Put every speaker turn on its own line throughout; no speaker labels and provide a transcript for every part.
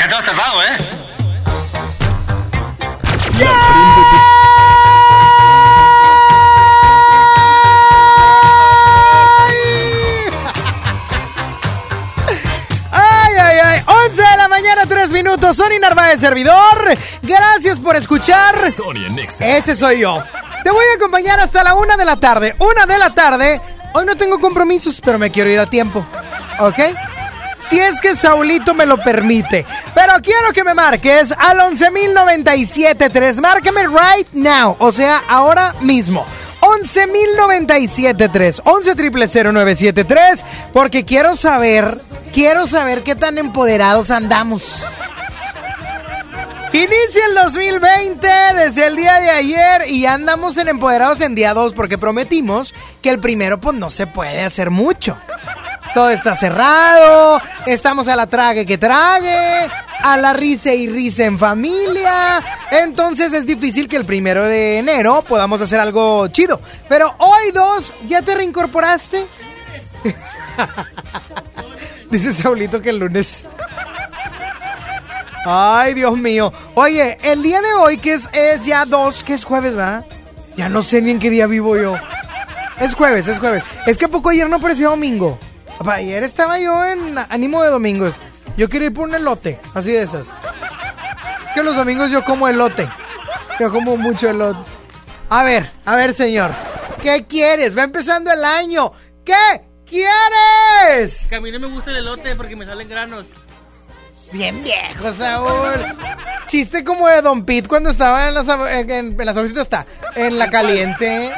Ya te has tardado, ¿eh?
La prende
Ay, ay, ay. 11 de la mañana, 3 minutos. Sony Narváez, servidor. Gracias por escuchar.
Sony.
Ese soy yo. Te voy a acompañar hasta la una de la tarde. Una de la tarde. Hoy no tengo compromisos, pero me quiero ir a tiempo. ¿Ok? Si es que Saulito me lo permite. Pero quiero que me marques al 11.097.3. Márcame right now. O sea, ahora mismo. 11.097.3. 11 triple 0973. Porque quiero saber, quiero saber qué tan empoderados andamos. Inicia el 2020 desde el día de ayer y andamos en Empoderados en día 2 porque prometimos que el primero pues no se puede hacer mucho. Todo está cerrado, estamos a la trague que trague, a la risa y risa en familia. Entonces es difícil que el primero de enero podamos hacer algo chido. Pero hoy dos, ¿ya te reincorporaste? Dice Saulito que el lunes Ay, Dios mío. Oye, el día de hoy, que es, es ya dos, que es jueves, ¿va? Ya no sé ni en qué día vivo yo. Es jueves, es jueves. Es que a poco ayer no parecía domingo. Ayer estaba yo en ánimo de domingo. Yo quería ir por un elote, así de esas. Es que los domingos yo como elote. Yo como mucho elote. A ver, a ver, señor. ¿Qué quieres? Va empezando el año. ¿Qué quieres?
Que a mí no me gusta el elote porque me salen granos.
Bien viejo, Saúl. Chiste como de Don Pete cuando estaba en la, sab- en, en la está. En la caliente.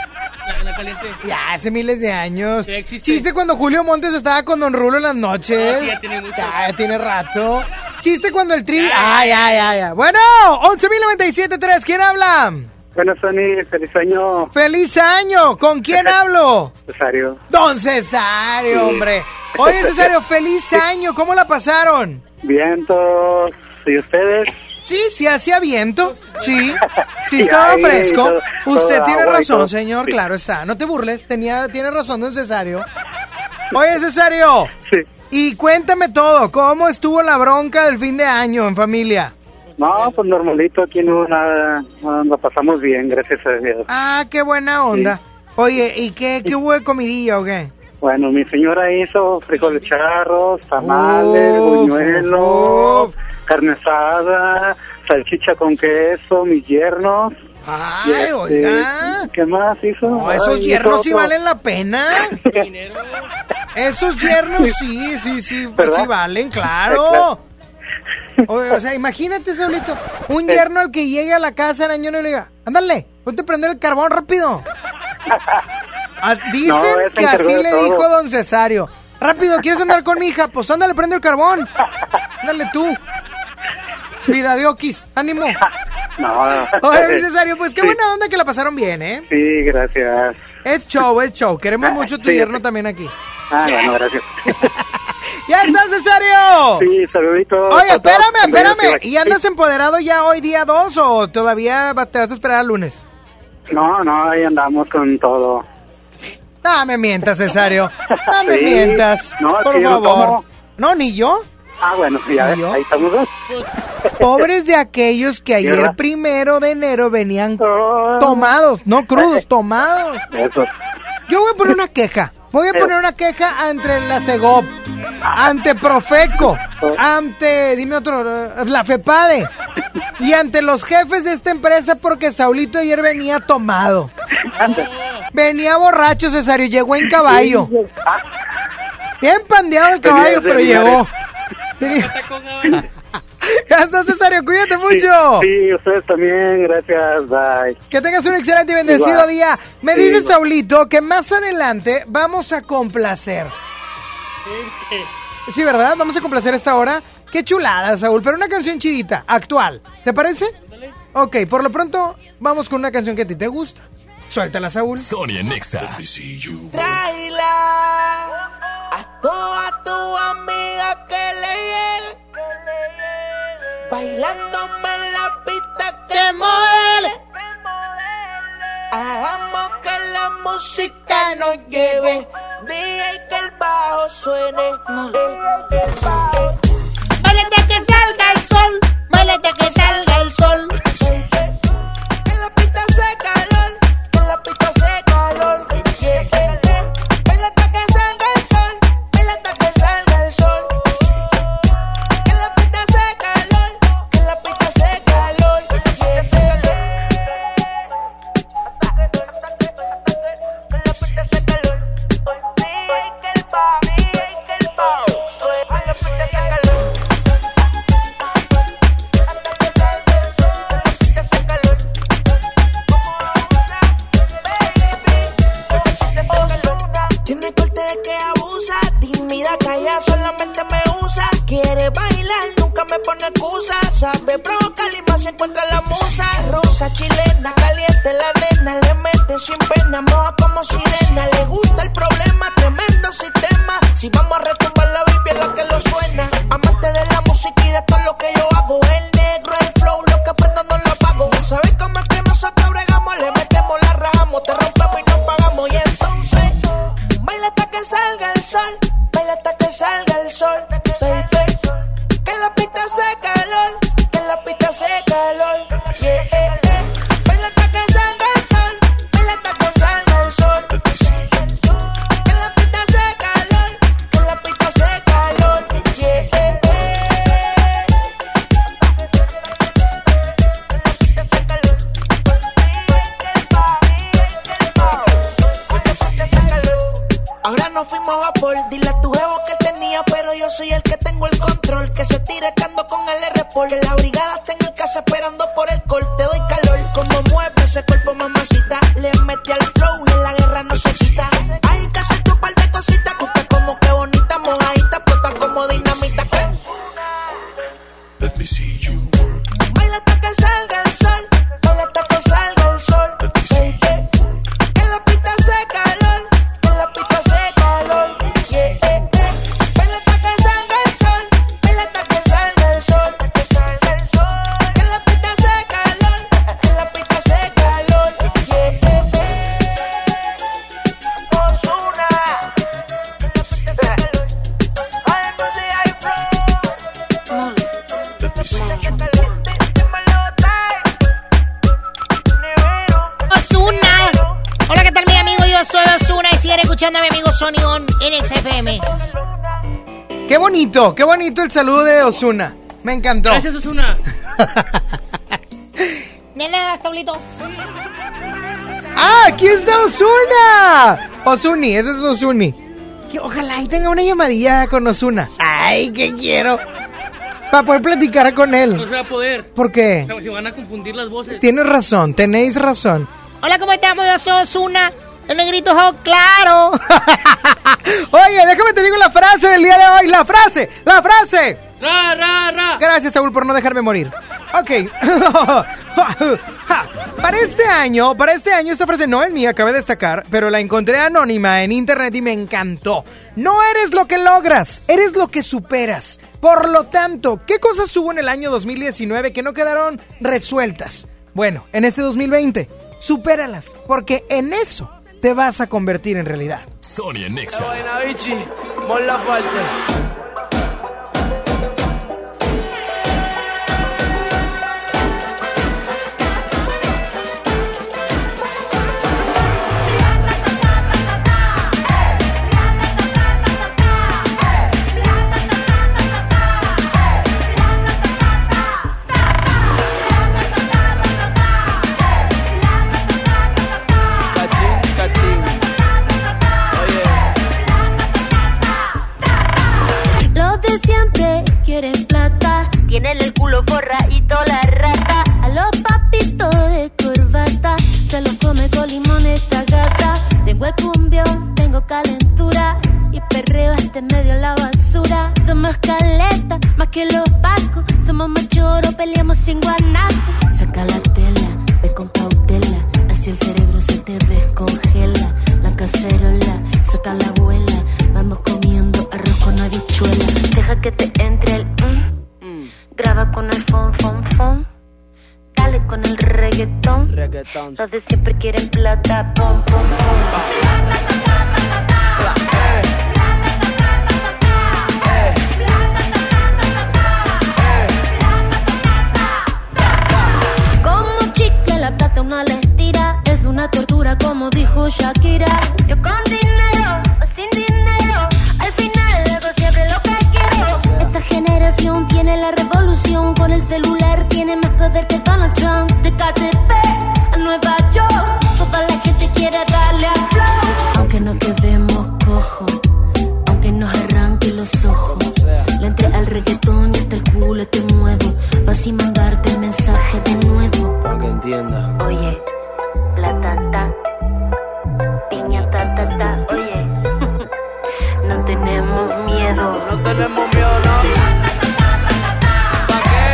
La, la caliente.
Ya hace miles de años.
Sí, existe.
Chiste cuando Julio Montes estaba con Don Rulo en las noches.
Ah, sí, ya tiene mucho.
Ya, ya tiene rato. Chiste cuando el tri. Ay, ay, ay, ay. Bueno, 11.097.3. ¿Quién habla?
Bueno, Sony, feliz año,
¡Feliz año! ¿Con quién hablo?
Cesario.
Don Cesario, hombre. Oye, Cesario, feliz año. ¿Cómo la pasaron?
Vientos, ¿y ustedes?
Sí, sí hacía viento. Sí, sí estaba
ahí,
fresco.
todo-
Usted tiene razón, señor,
Sí.
claro está. No te burles, tenía, tiene razón, don Cesario. Oye, Cesario,
Sí.
y cuéntame todo. ¿Cómo estuvo la bronca del fin de año en familia?
No, pues normalito, aquí no nada, no, la pasamos bien, gracias a Dios.
Ah, qué buena onda. Oye, ¿y qué, qué hubo de comidilla o qué?
Bueno, mi señora hizo frijoles charros, tamales,
Uf,
buñuelos,
uf.
carne asada, salchicha con queso, mis yernos.
Ay,
este,
oiga.
¿Qué más hizo?
No, esos
Ay,
yernos sí valen la pena. Esos yernos sí, sí, sí, pues
¿Verdad?
sí valen, claro. O, o sea, imagínate, Saulito, un yerno al que llegue a la casa el año y le diga, ándale, ponte a prender el carbón rápido. As- Dicen
No,
que así le
todo.
dijo don Cesario. Rápido, ¿quieres andar con mi hija? Pues ándale, prende el carbón. Ándale tú. Vida de Oquis, ánimo.
No.
Oye, mi Cesario, pues qué
Sí.
buena onda que la pasaron bien, ¿eh?
Sí, gracias.
Es show, es show. Queremos mucho tu
Sí,
yerno
sí.
también aquí.
Ah, bueno, gracias.
¡Ya está, Cesario!
Sí, saluditos.
Oye, espérame, espérame. ¿Y andas empoderado ya hoy día 2 o todavía te vas a esperar al lunes?
No, no, ahí andamos con todo.
No me mientas, Cesario. No me
Sí.
mientas.
No,
por
no
favor. No, ni yo.
Ah, bueno, ya, ahí estamos dos.
Pobres de aquellos que ayer primero de enero venían tomados, no crudos, tomados.
Eso.
Yo voy a poner una queja. Voy a poner una queja ante la CEGOP, ante Profeco, ante, dime otro, la FEPADE y ante los jefes de esta empresa porque Saulito ayer venía tomado. Venía borracho, Cesario, llegó en caballo. Bien pandeado el caballo, pero llegó. Está, Cesario, cuídate
Sí,
mucho.
Sí, ustedes también, gracias, bye.
Que tengas un excelente y bendecido
Igual.
día. Me
Sí,
dice. Saulito que más adelante vamos a complacer. Sí, ¿verdad? Vamos a complacer esta hora Qué chulada, Saúl, pero una canción chidita, actual. ¿Te parece? Ok, por lo pronto vamos con una canción que a ti te gusta. Suéltala, Saúl.
Sonia Nexa.
Tráela a toda tu amiga que le llegue. Bailándome en la pista que modele. Hagamos que la música nos lleve. Dije que el bajo suene. Eh, eh, eh. Bailate que salga el sol. Bailate que salga el sol. Me pone excusa. Sabe provocar y más se encuentra la musa. Rosa, chilena, caliente la nena, le mete sin pena, moja como sirena. Le gusta el problema, tremendo sistema. Si vamos a
bonito, qué bonito el saludo de Osuna. Me encantó.
Gracias, Osuna.
De nada, Saulito.
¡Ah, aquí está Osuna! Osuni, ese es Osuni. Que ojalá y tenga una llamadilla con Osuna. ¡Ay, que quiero! Para poder platicar con
No
él.
se va a poder.
¿Por qué?
Se van a confundir las voces.
Tienes razón, tenéis razón.
Hola, ¿cómo estamos? Yo soy Osuna. El negrito ojo claro.
Oye, déjame te digo la frase del día de hoy. La frase, la frase.
Ra, ra, ra.
Gracias, Saúl, por no dejarme morir. Ok. Para este año, para este año, esta frase no es mía, cabe destacar, pero la encontré anónima en internet y me encantó. No eres lo que logras, eres lo que superas. Por lo tanto, ¿qué cosas hubo en el año 2019 que no quedaron resueltas? Bueno, en este 2020, supéralas, porque en eso te vas a convertir en realidad.
Sonia Nexa.
Forradito la rata. A los papitos de corbata. Se los come con limón esta gata. Tengo el cumbión, tengo calentura. Y perreo este medio la basura. Somos caleta, más que los pacos. Somos machoros, peleamos sin guanaco. Saca la tela, ve con cautela. Así el cerebro se te descongela. La cacerola, saca la abuela. Vamos comiendo arroz con habichuela. Deja que te entre el mm. Graba con el fon, fon, fon. Dale con el reggaetón.
Reggaetón.
Los de siempre quieren plata, pom, pom, pom. La plata una le tira Es una tortura como dijo Shakira Yo con dinero o sin dinero Al final generación tiene la revolución. Con el celular tiene más poder que Donald Trump. De KTP a Nueva York. Toda la gente quiere darle a flow Aunque no quedemos cojos Aunque nos arranque los ojos. Le entré al reggaetón y hasta el culo te muevo. Pa' así mandarte el mensaje de nuevo.
Para que entienda.
Oye, la tata, piña ta ta ta, oye. No tenemos miedo,
no. ¿Pa' qué?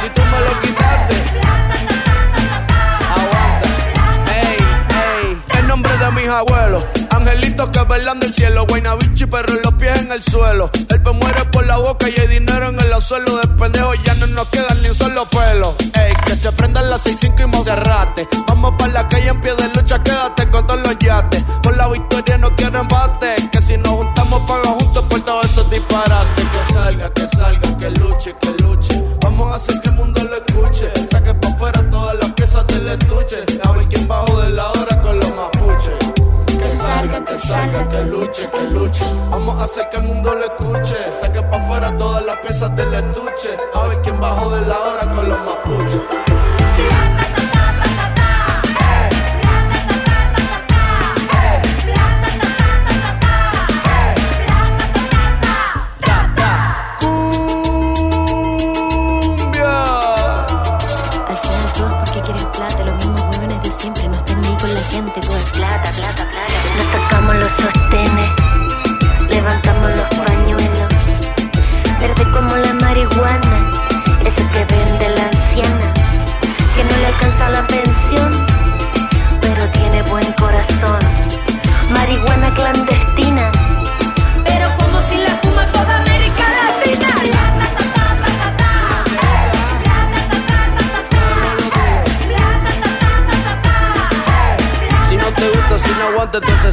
Si tú me lo quitaste. Aguanta. Ey, ey. El nombre de mis abuelos. Angelitos que velan del cielo. Guaynabichi, pero los pies en el suelo. El pe muere por la boca y hay dinero en el suelo. De pendejo ya no nos quedan ni un solo pelo. Ey, que se prendan las 6-5 y Monserrate. Vamos pa' la calle en pie de lucha, quédate con todos los yates. Por la victoria no quiero embate. Que si nos juntamos, paga Que salga, que salga, que luche, que luche. Vamos a hacer que el mundo lo escuche. Saque pa' afuera todas las piezas del estuche. A ver quién bajo de la hora con los mapuches. Que salga, que salga, que luche, que luche. Vamos a hacer que el mundo lo escuche. Saque pa' afuera todas las piezas del estuche. A ver quién bajo de la hora con los mapuches.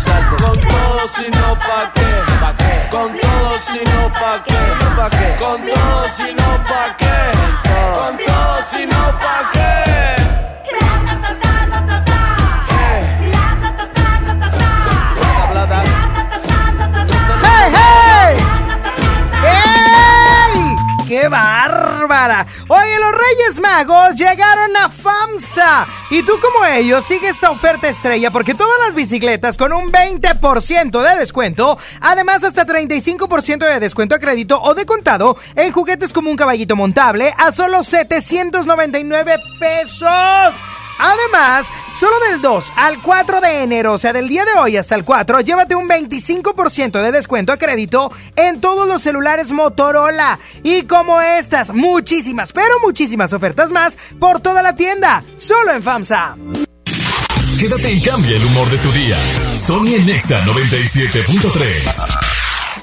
Con todo, si
no, pa' qué. ¿Pa qué? Con todo, si no, pa' qué. ¿Pa qué? Con todo, si no, pa' qué. Con todo, si no, pa' qué.
¡Qué bárbara! Oye, Reyes Magos llegaron a FAMSA. Y tú como ellos, sigue esta oferta estrella porque todas las bicicletas con un 20% de descuento, además hasta 35% de descuento a crédito o de contado en juguetes como un caballito montable a solo 799 pesos. Además, solo del 2 al 4 de enero, o sea, del día de hoy hasta el 4, llévate un 25% de descuento a crédito en todos los celulares Motorola. Y como estas, muchísimas, pero muchísimas ofertas más por toda la tienda, solo en FAMSA.
Quédate y cambia el humor de tu día. Sony Nexa 97.3.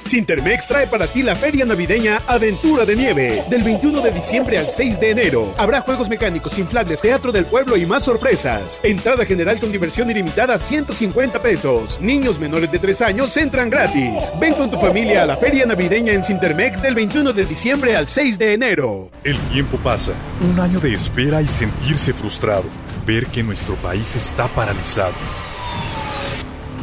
Sintermex trae para ti la feria navideña Aventura de Nieve. Del 21 de diciembre al 6 de enero. Habrá juegos mecánicos, inflables, teatro del pueblo y más sorpresas. Entrada general con diversión ilimitada 150 pesos. Niños menores de 3 años entran gratis. Ven con tu familia a la feria navideña en Sintermex del 21 de diciembre al 6 de enero.
El tiempo pasa, un año de espera y sentirse frustrado, ver que nuestro país está paralizado.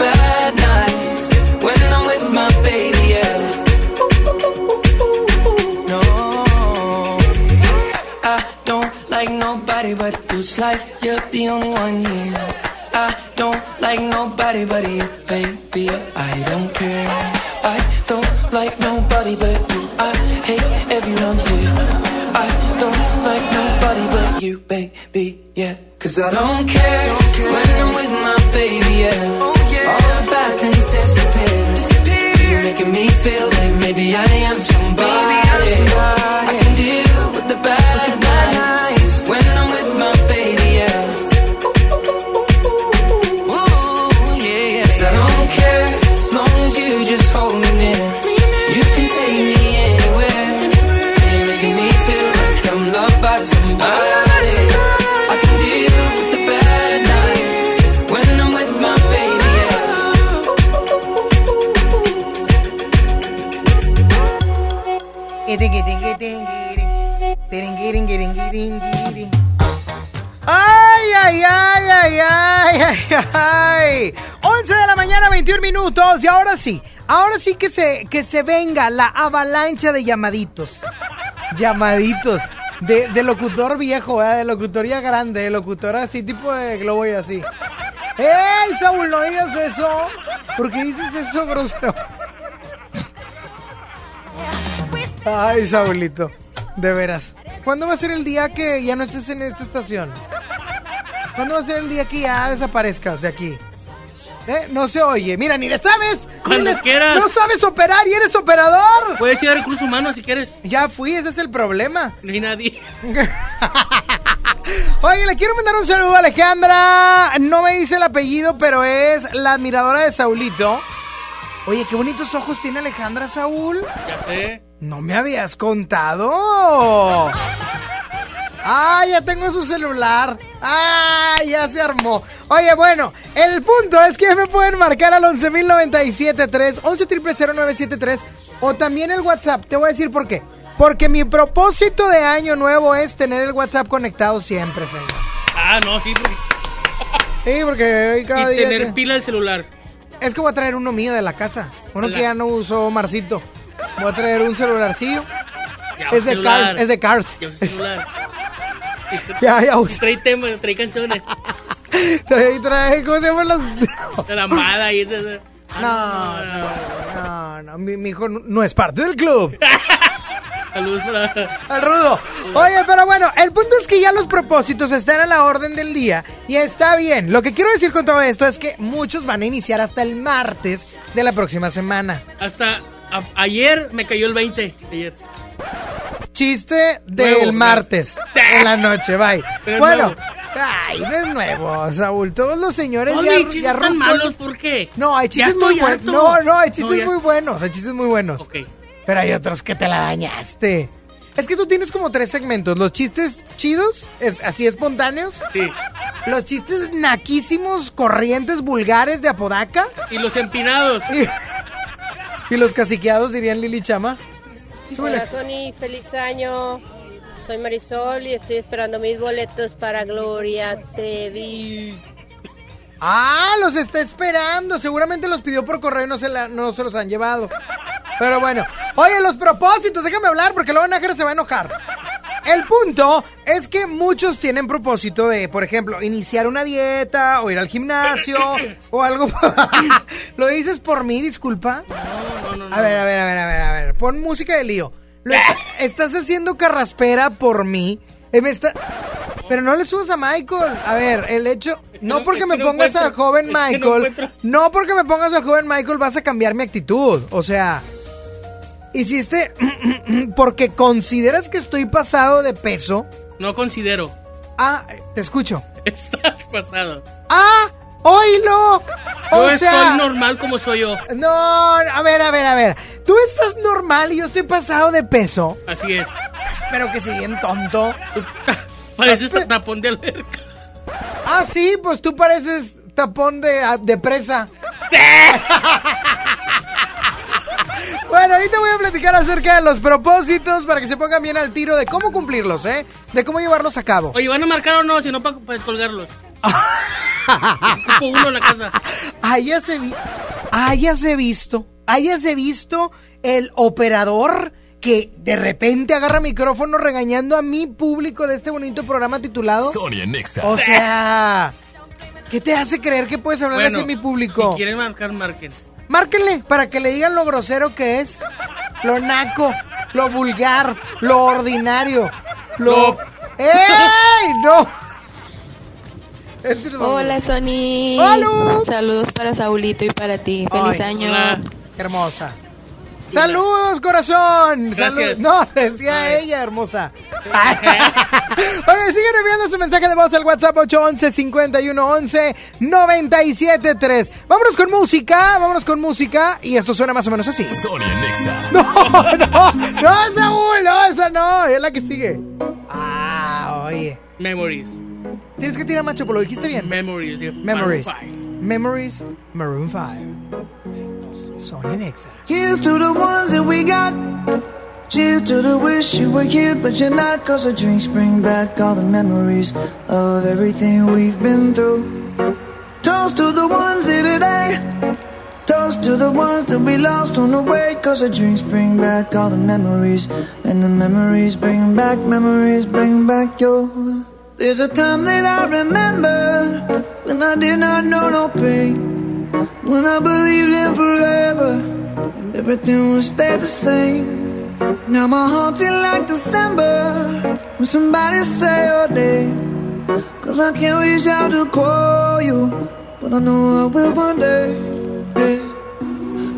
bad nights when I'm with my baby, yeah. No, I don't like nobody but. It's like you're the only one here. I don't like nobody but you, baby. I don't care. I don't like nobody but you. I hate everyone here. I don't like nobody but you, baby. Yeah. Cause I don't care, when I'm with my baby, yeah. Oh, yeah. All the bad things disappear. You're making me feel like maybe I am somebody. I
¡Ay, ay, ay, ay, ay, ay, ay! 11 de la mañana, 21 minutos. Y ahora sí, ahora sí que se, venga la avalancha de llamaditos. Llamaditos. De, locutor viejo, ¿eh? de locutor ya grande, de locutor así, tipo de globo y así. ¡Ey, Saúl, no digas eso! ¿Por qué dices eso, grosero? Ay, Saulito, de veras. ¿Cuándo va a ser el día que ya no estés en esta estación? ¿Cuándo va a ser el día que ya desaparezcas de aquí? ¿Eh? No se oye. Mira, ni le sabes.
Cuando
Ni le-
quieras.
No sabes operar y eres operador.
Puedes ir a recursos humanos si quieres.
Ya fui, ese es el problema.
No hay nadie.
Oye, le quiero mandar un saludo a Alejandra. No me dice el apellido, pero es la admiradora de Saulito. Oye, qué bonitos ojos tiene Alejandra Saúl.
Ya sé.
No me habías contado. Ah, ya tengo su celular. Ah, ya se armó. Oye, bueno, el punto es que me pueden marcar al 11.097.3, 11.000.973 o también el WhatsApp. Te voy a decir por qué. Porque mi propósito de año nuevo es tener el WhatsApp conectado siempre, señor.
Ah, no, sí. Porque...
Sí, porque hoy cada
y
día...
tener
que-
pila del celular.
Es que voy a traer uno mío de la casa. Uno que ya no usó Marcito. Voy a traer un celularcillo.
Ya,
Es de
celular.
Cars, es de Cars.
Ya celular.
Ya, ya usé.
trae temas, trae canciones.
Trae, trae, ¿cómo se llaman las...?
De la amada y esas.
No, no, no, no, mi, mi hijo no- no es parte del club.
Saludos para.
Al rudo. Oye, pero bueno, el punto es que ya los propósitos están a la orden del día y está bien. Lo que quiero decir con todo esto es que muchos van a iniciar hasta el martes de la próxima semana.
Hasta a- ayer me cayó el 20. Ayer.
Chiste del
Nuevo,
martes en la noche, bye.
Pero
bueno,
nuevo.
ay, no es nuevo, Saúl. Todos los señores ya,
mis chistes
ya
tan malos, ¿por qué?
No, hay chistes muy buenos. No, no, hay chistes
No,
muy buenos. Hay chistes muy buenos.
Ok.
Pero hay otros que te la dañaste. Es que tú tienes como tres segmentos. Los chistes chidos, es, así espontáneos.
Sí.
Los chistes naquísimos, corrientes, vulgares de Apodaca.
Y los empinados.
Y, y los caciqueados, dirían Lili Chama.
Hola Sony, feliz año. Soy Marisol y estoy esperando mis boletos para Gloria Trevi.
Ah, los está esperando. Seguramente los pidió por correo y no se, la- no se los han llevado. Pero bueno. Oye, los propósitos, déjame hablar porque luego Nájera se va a enojar. El punto es que muchos tienen propósito de, por ejemplo, iniciar una dieta o ir al gimnasio o algo. ¿Lo dices por mí, disculpa?
No, no, no.
A ver, a ver, a ver, a ver, a ver. Pon música de lío. Lo est- estás haciendo carraspera por mí. Eh, me está- Pero no le subas a Michael. A ver, el hecho. No
no-
porque
es
me
no
pongas al joven
Es que no
Michael. No porque me pongas al joven Michael vas a cambiar mi actitud. O sea. Hiciste. porque consideras que estoy pasado de peso.
No considero.
Ah, te escucho.
Estás pasado.
¡Ah! ¡Oílo!
Yo
O sea.
estoy normal como soy yo.
No, a ver, a ver, a ver. Tú estás normal y yo estoy pasado de peso.
Así es.
Espero que sí, bien tonto.
Pareces tapón de alberca.
Ah, sí, pues tú pareces tapón de, de presa. bueno, ahorita voy a platicar acerca de los propósitos para que se pongan bien al tiro de cómo cumplirlos, ¿eh? De cómo llevarlos a cabo.
Oye, ¿van a marcar o no? Si no, para colgarlos. Ocupo uno en la casa.
Hayase, vi hayase visto, hayase visto el operador que de repente agarra micrófono regañando a mi público de este bonito programa titulado.
Sonia Nexa.
O sea, ¿qué te hace creer que puedes hablar así a mi público?
Si quieren marcar, marquen.
Márquenle para que le digan lo grosero que es, lo naco, lo vulgar, lo ordinario, lo... ¡Ey! ¡No! Este no-
Hola Sony.
¡Hola!
Saludos para Saulito y para ti. Feliz
Ay,
año.
hola. Qué hermosa. Saludos, corazón.
Gracias.
Salud- No, decía ella, hermosa. Oye, siguen enviando su mensaje de voz al WhatsApp 811 5111 973. Vámonos con música, vámonos con música y esto suena más o menos así.
Sonia Nexa.
No, no, no, Saúl, no, esa no, es la que sigue. Ah, oye.
Memories.
Tienes que tirar macho, pero lo dijiste bien.
Memories.
Memories. Memories, Maroon 5. Sony Nexa.
Here's to the ones that we got. Cheers to the wish you were here, but you're not. Cause the drinks bring back all the memories of everything we've been through. Toast to the ones today. Toast to the ones that we lost on the way. Cause the drinks bring back all the memories. And the memories bring back, memories bring back your. There's a time that I remember when I did not know no pain. When I believed in forever and everything would stay the same. Now my heart feels like December when somebody say your name. Cause I can't reach out to call you, but I know I will one day.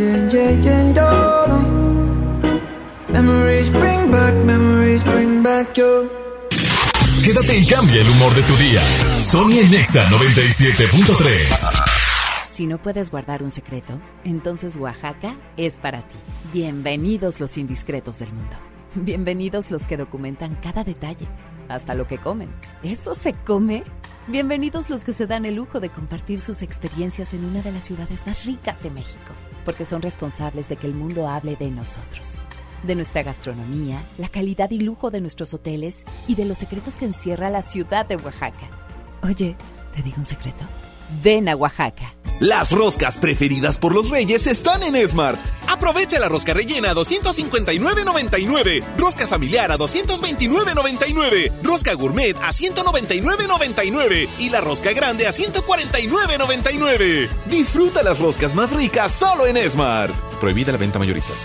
Yeah, yeah, yeah, yeah. Memories bring back, memories bring back your.
Quédate y cambia el humor de tu día. Sony en Nexa 97.3.
Si no puedes guardar un secreto, entonces Oaxaca es para ti. Bienvenidos los indiscretos del mundo. Bienvenidos los que documentan cada detalle, hasta lo que comen. ¿Eso se come? Bienvenidos los que se dan el lujo de compartir sus experiencias en una de las ciudades más ricas de México, porque son responsables de que el mundo hable de nosotros, de nuestra gastronomía, la calidad y lujo de nuestros hoteles y de los secretos que encierra la ciudad de Oaxaca. Oye, ¿te digo un secreto? Ven a Oaxaca.
Las roscas preferidas por los reyes están en Smart. Aprovecha la rosca rellena a 259.99, rosca familiar a 229.99, rosca gourmet a 199.99 y la rosca grande a 149.99. Disfruta las roscas más ricas solo en Smart. Prohibida la venta mayoristas.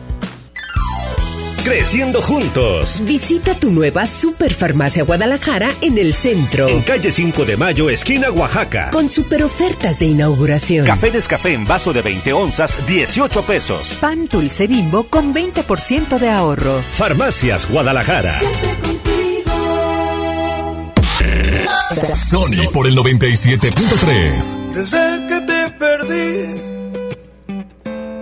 Creciendo juntos.
Visita tu nueva Superfarmacia Guadalajara en el centro.
En calle 5 de Mayo, esquina Oaxaca.
Con super ofertas de inauguración.
Café Descafé en vaso de 20 onzas, 18 pesos.
Pan dulce bimbo con 20% de ahorro.
Farmacias Guadalajara.
Sony por el 97.3.
Desde que te perdí,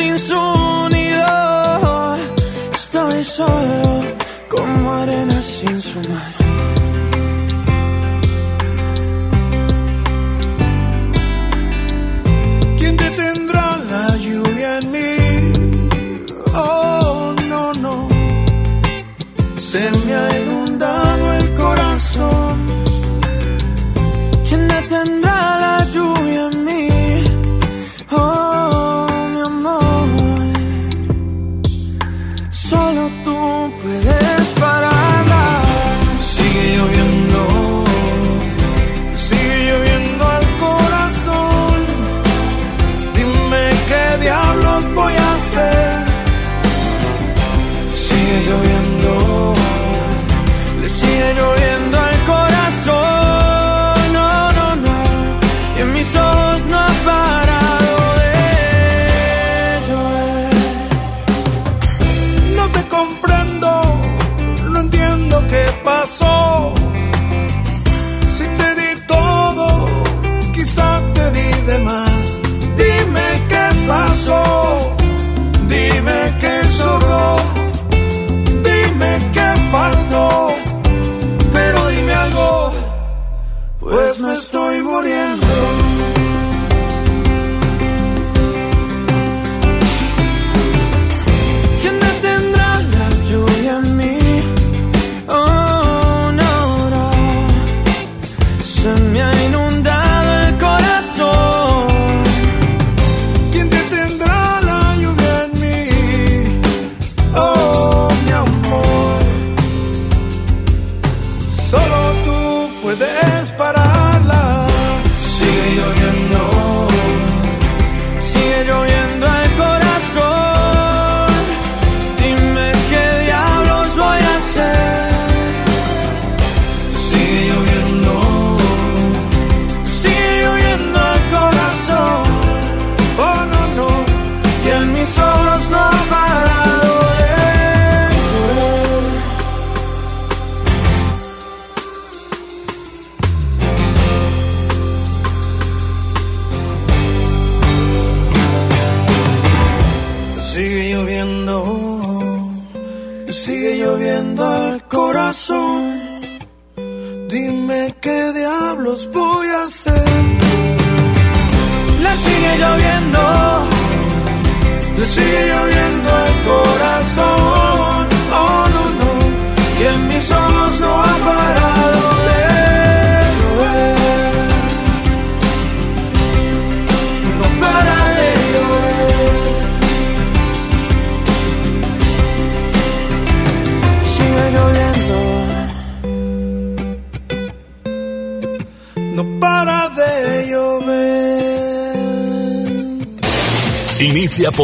sin su nido. Estoy solo como arena sin su mar.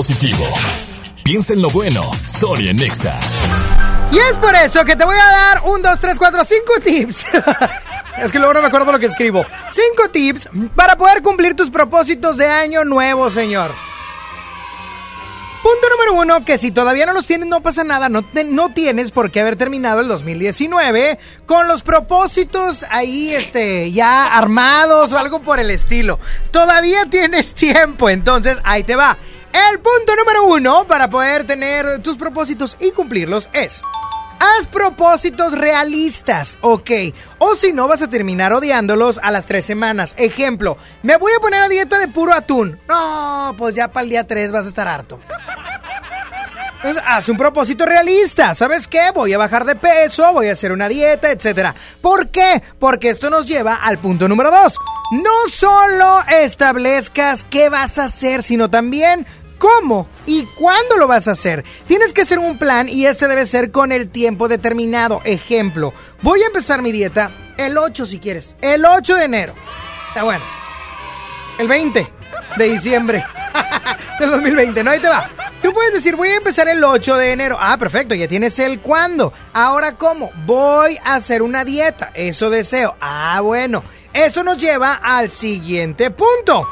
Positivo. Piensa en lo bueno. Sonia Nexa.
Y es por eso que te voy a dar un, dos, tres, cuatro, cinco tips. es que luego no me acuerdo lo que escribo. Cinco tips para poder cumplir tus propósitos de año nuevo, señor. Punto número uno, que si todavía no los tienes no pasa nada, no, no tienes por qué haber terminado el 2019 con los propósitos ahí este, ya armados o algo por el estilo. Todavía tienes tiempo, entonces ahí te va. El punto número uno para poder tener tus propósitos y cumplirlos es... Haz propósitos realistas, ok. O si no, vas a terminar odiándolos a las tres semanas. Ejemplo, me voy a poner a dieta de puro atún. No, pues ya para el día 3 vas a estar harto. Entonces, haz un propósito realista. ¿Sabes qué? Voy a bajar de peso, voy a hacer una dieta, etcétera. ¿Por qué? Porque esto nos lleva al punto número dos. No solo establezcas qué vas a hacer, sino también cómo y cuándo lo vas a hacer. Tienes que hacer un plan y este debe ser con el tiempo determinado. Ejemplo, voy a empezar mi dieta el 8 si quieres. El 8 de enero. Está bueno. El 20 de diciembre del 2020. No, ahí te va. Tú puedes decir, voy a empezar el 8 de enero. Ah, perfecto, ya tienes el cuándo. Ahora, ¿cómo? Voy a hacer una dieta. Eso deseo. Ah, bueno. Eso nos lleva al siguiente punto.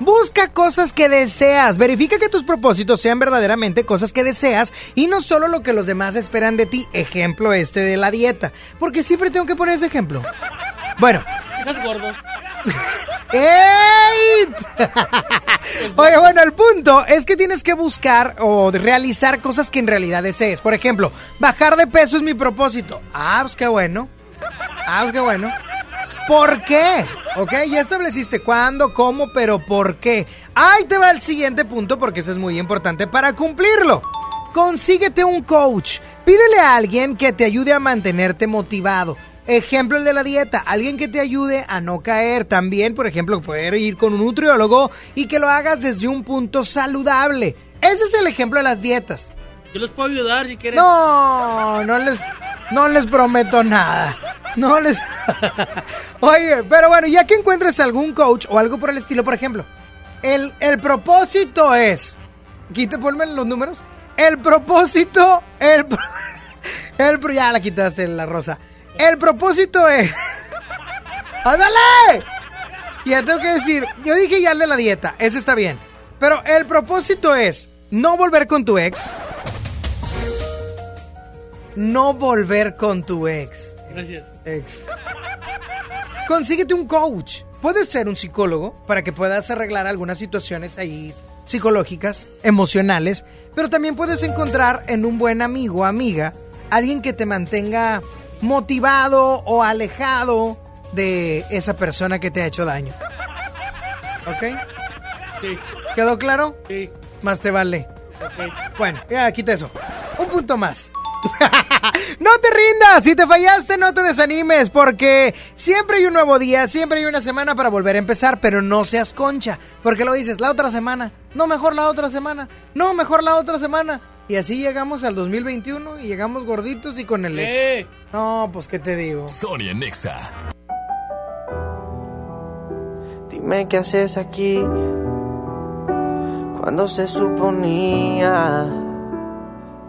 Busca cosas que deseas. Verifica que tus propósitos sean verdaderamente cosas que deseas y no solo lo que los demás esperan de ti. Ejemplo este de la dieta. Porque siempre tengo que poner ese ejemplo. Bueno,
Estás gordo.
¡Ey! Oye, bueno, el punto es que tienes que buscar o realizar cosas que en realidad desees. Por ejemplo, bajar de peso es mi propósito. Ah, pues qué bueno. Ah, pues qué bueno. ¿Por qué? Ok, ya estableciste cuándo, cómo, pero ¿por qué? Ahí te va el siguiente punto porque eso es muy importante para cumplirlo. Consíguete un coach. Pídele a alguien que te ayude a mantenerte motivado. Ejemplo el de la dieta, alguien que te ayude a no caer. También, por ejemplo, poder ir con un nutriólogo y que lo hagas desde un punto saludable. Ese es el ejemplo de las dietas.
Yo los puedo ayudar si quieres.
No, no les, no les prometo nada. No les. Oye, pero bueno, ya que encuentres algún coach o algo por el estilo, por ejemplo, el, el propósito es. Quita, ponme los números. El propósito. El, el ya la quitaste la rosa. El propósito es. ¡Ándale! Ya tengo que decir, yo dije ya el de la dieta, ese está bien. Pero el propósito es no volver con tu ex. No volver con tu ex.
Gracias.
Ex. Consíguete un coach. Puedes ser un psicólogo para que puedas arreglar algunas situaciones ahí psicológicas, emocionales, pero también puedes encontrar en un buen amigo o amiga alguien que te mantenga motivado o alejado de esa persona que te ha hecho daño. ¿Ok?
Sí.
¿Quedó claro?
Sí.
Más te vale. Bueno, ya quita eso. Un punto más. no te rindas, si te fallaste no te desanimes porque siempre hay un nuevo día, siempre hay una semana para volver a empezar, pero no seas concha, porque lo dices la otra semana, no mejor la otra semana, no mejor la otra semana. Y así llegamos al 2021 y llegamos gorditos y con el ex.
Eh.
No, pues qué te digo.
Sonia Nexa.
Dime qué haces aquí cuando se suponía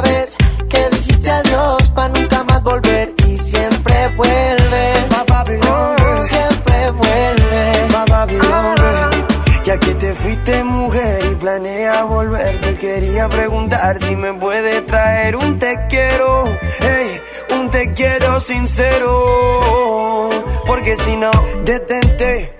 Vez que dijiste adiós para nunca más volver y siempre vuelves. Siempre vuelves.
Ya que te fuiste mujer y planeas volver, te quería preguntar si me puede traer un te quiero, un te quiero sincero. Porque si no, detente,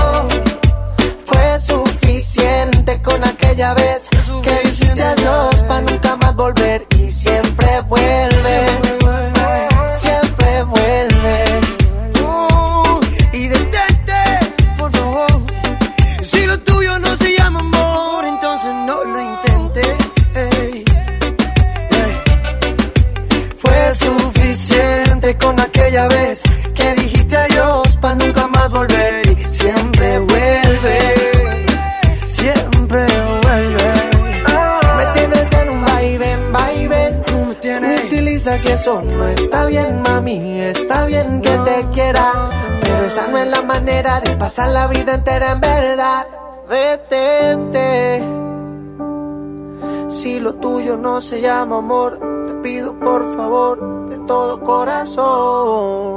suficiente con aquella vez que dijiste adiós para nunca más volver y siempre vuelves. La manera de pasar la vida entera en verdad. Detente. Si lo tuyo no se llama amor, te pido por favor de todo corazón.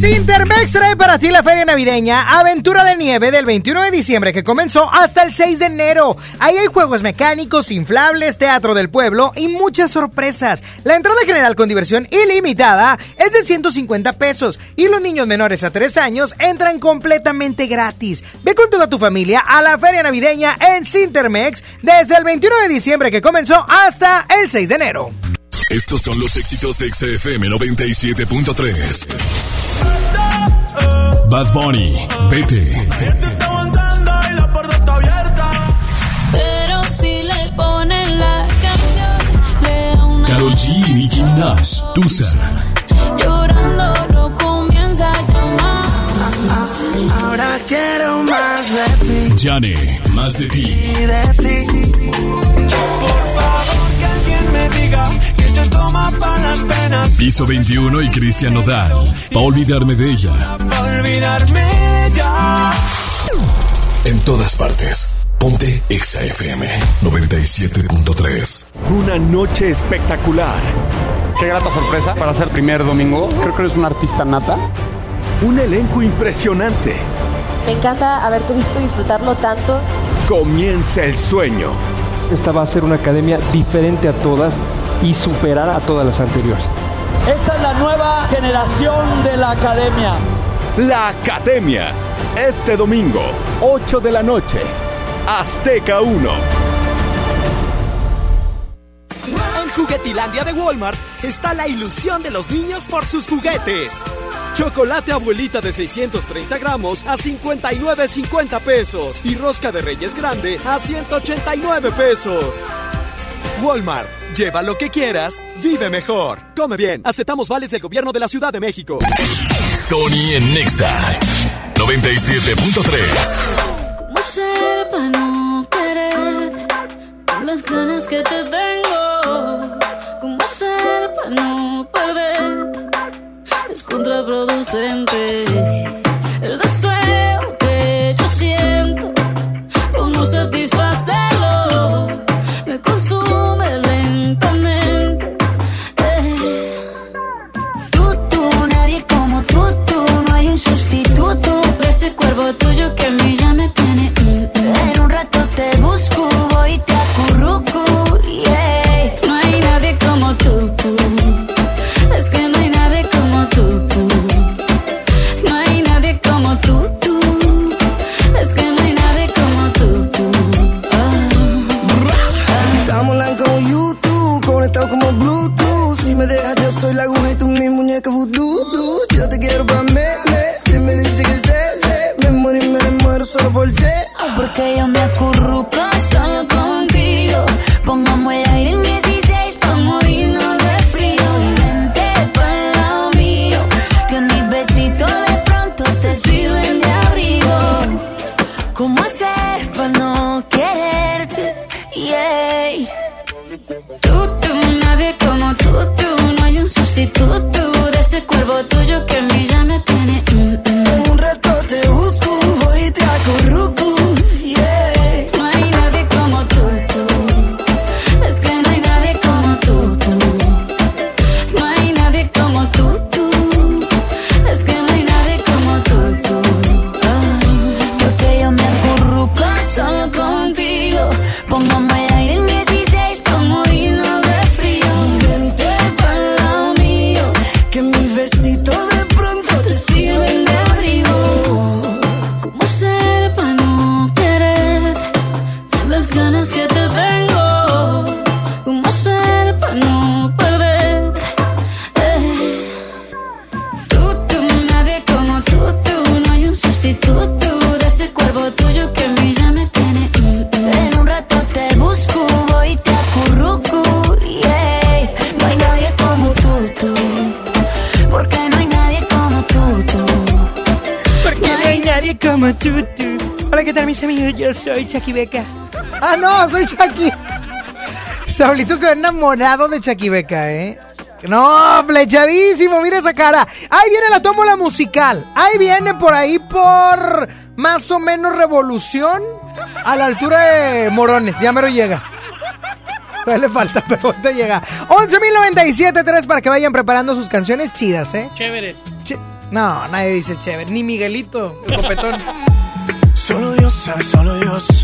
Cintermex trae para ti la feria navideña Aventura de Nieve del 21 de diciembre que comenzó hasta el 6 de enero. Ahí hay juegos mecánicos, inflables, teatro del pueblo y muchas sorpresas. La entrada general con diversión ilimitada es de 150 pesos y los niños menores a 3 años entran completamente gratis. Ve con toda tu familia a la feria navideña en Cintermex desde el 21 de diciembre que comenzó hasta el 6 de enero.
Estos son los éxitos de XFM 97.3. Bad Bunny, vete.
Pero si le ponen la canción, le da una
Karol G y Nicki Minaj, Tusa.
llorando lo comienza a llamar.
Ahora quiero más de ti
Jane, más de ti.
y de ti. Por favor, me diga que se toma para las penas.
Piso 21 y Cristian Nodal. Pa' olvidarme de ella.
Pa' olvidarme de ella.
En todas partes. Ponte Exa FM 97.3.
Una noche espectacular.
Qué grata sorpresa para ser el primer domingo. Creo que eres un artista nata.
Un elenco impresionante.
Me encanta haberte visto disfrutarlo tanto.
Comienza el sueño
esta va a ser una academia diferente a todas y superar a todas las anteriores.
Esta es la nueva generación de la academia.
La academia, este domingo, 8 de la noche, Azteca 1.
Juguetilandia de Walmart está la ilusión de los niños por sus juguetes. Chocolate abuelita de 630 gramos a 59,50 pesos y rosca de Reyes Grande a 189 pesos. Walmart, lleva lo que quieras, vive mejor. Come bien, aceptamos vales del gobierno de la Ciudad de México.
Sony en Nexa 97.3.
Para no querer, las ganas que te tengo. ¿Cómo hacer para no perder? Es contraproducente. El deseo que yo siento, ¿cómo satisfacerlo? Me consume lentamente. Eh.
Tú, tú, nadie como tú, tú. No hay un sustituto.
Ese cuerpo tuyo que a mí ya me tiene
Cứ Ah, no, soy Chucky. Saulito quedó enamorado de Chucky Beca, ¿eh? No, flechadísimo, mira esa cara. Ahí viene la tómbola musical. Ahí viene por ahí por más o menos revolución a la altura de Morones. Ya me lo llega. No le falta, pero ahorita llega. 11.097.3 para que vayan preparando sus canciones chidas, ¿eh?
Chéveres.
No, nadie dice chévere. Ni Miguelito, el copetón.
solo Dios, solo Dios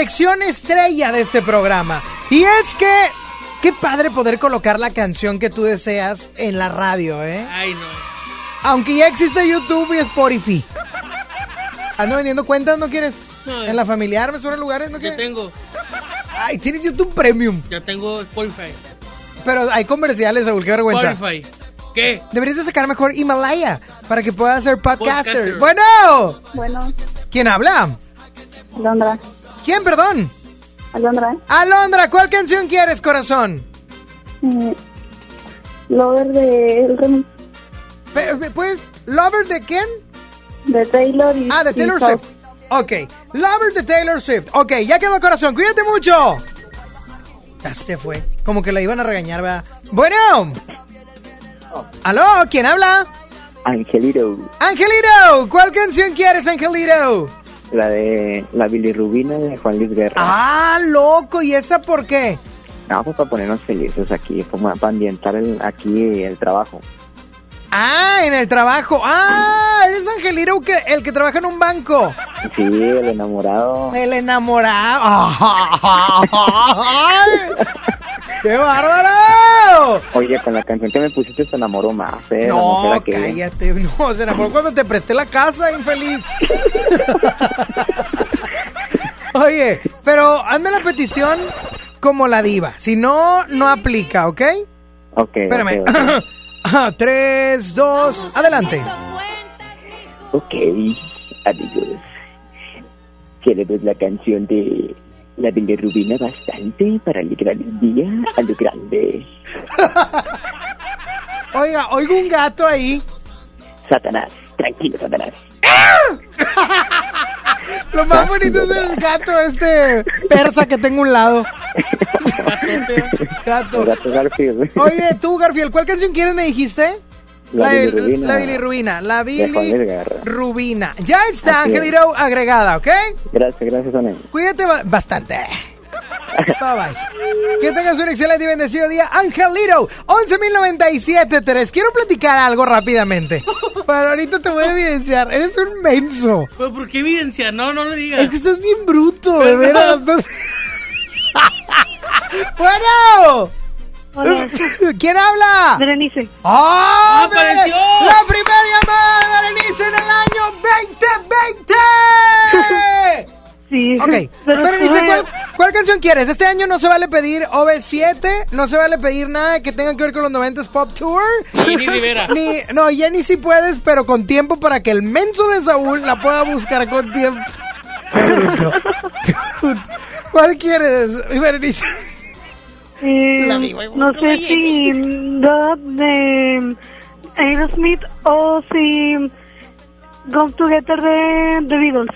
sección estrella de este programa. Y es que, qué padre poder colocar la canción que tú deseas en la radio, ¿eh?
Ay, no.
Aunque ya existe YouTube y Spotify. ¿Ando vendiendo cuentas? ¿No quieres?
No,
¿En la familiar me suenan lugares? ¿No
Ya
quieres?
tengo,
Ay, tienes YouTube Premium.
ya tengo Spotify.
Pero hay comerciales, Saúl, qué vergüenza.
Spotify. ¿Qué?
Deberías de sacar mejor Himalaya para que puedas ser podcaster.
Podcaster.
Bueno,
Bueno,
¿quién habla?
Alondra.
¿Quién, perdón?
Alondra.
Alondra, ¿cuál canción quieres, corazón?
Eh, Lover de el remix
¿Puedes? ¿Lover de quién?
de Taylor y
Ah, de Taylor
y
Swift. Ok, Lover de Taylor Swift. Ok, ya quedó, corazón, cuídate mucho. Ya se fue. Como que la iban a regañar, ¿verdad? Bueno. ¿Aló? ¿Quién habla?
Angelito,
Angelito, ¿cuál canción quieres, Angelito?
La de la bilirrubina de Juan Luis Guerra.
Ah, loco, ¿y esa por qué?
No, pues para ponernos felices aquí, para ambientar el, aquí el trabajo.
Ah, en el trabajo. Ah, eres Angelito que, el que trabaja en un banco.
Sí, el enamorado.
El enamorado. ¡Qué bárbaro!
Oye, con la canción que me pusiste se enamoró más, eh. la
No,
aquella.
cállate. No, se enamoró cuando te presté la casa, infeliz. Oye, pero hazme la petición como la diva. Si no, no aplica, ¿ok?
Ok,
Espérame.
ok, ok.
Tres, dos, adelante.
Ok, amigos. Queremos la canción de la bilirrubina bastante para alegrar el día a lo grande.
Oiga, oigo un gato ahí.
Satanás, tranquilo, Satanás.
Lo más bonito es el gato este persa que tengo a un lado. Gato.
Gato Garfield.
Oye, tú, Garfield, ¿cuál canción quieres me dijiste?
La
del-
bilirrubina.
La bilirrubina. La. Ya está. Angelito, agregada, ¿ok?
Gracias, gracias, Anel.
Cuídate ba- bastante. Bye bye. Que tengas un excelente y bendecido día, Angelito. 11.097.3. Quiero platicar algo rápidamente. Pero ahorita te voy a evidenciar. Eres un menso.
¿Pero por qué evidencia? No, no lo digas.
Es que estás bien bruto, de veras. bueno. ¿Quién habla?
Berenice.
¡Ah!
¡Apareció!
La primera llamada de Berenice en el año 2020.
Sí.
Ok,
Pero
¿cuál, cuál canción quieres? Este año no se vale pedir OV7, no se vale pedir nada que tenga que ver con los 90s Pop Tour.
Jenny Rivera.
Ni, no, Jenny sí puedes, pero con tiempo para que el menso de Saúl la pueda buscar con tiempo. ¿Cuál quieres, Berenice?
Eh,
La
no sé
oye.
si God de Aerosmith o si Go Together de The Beatles.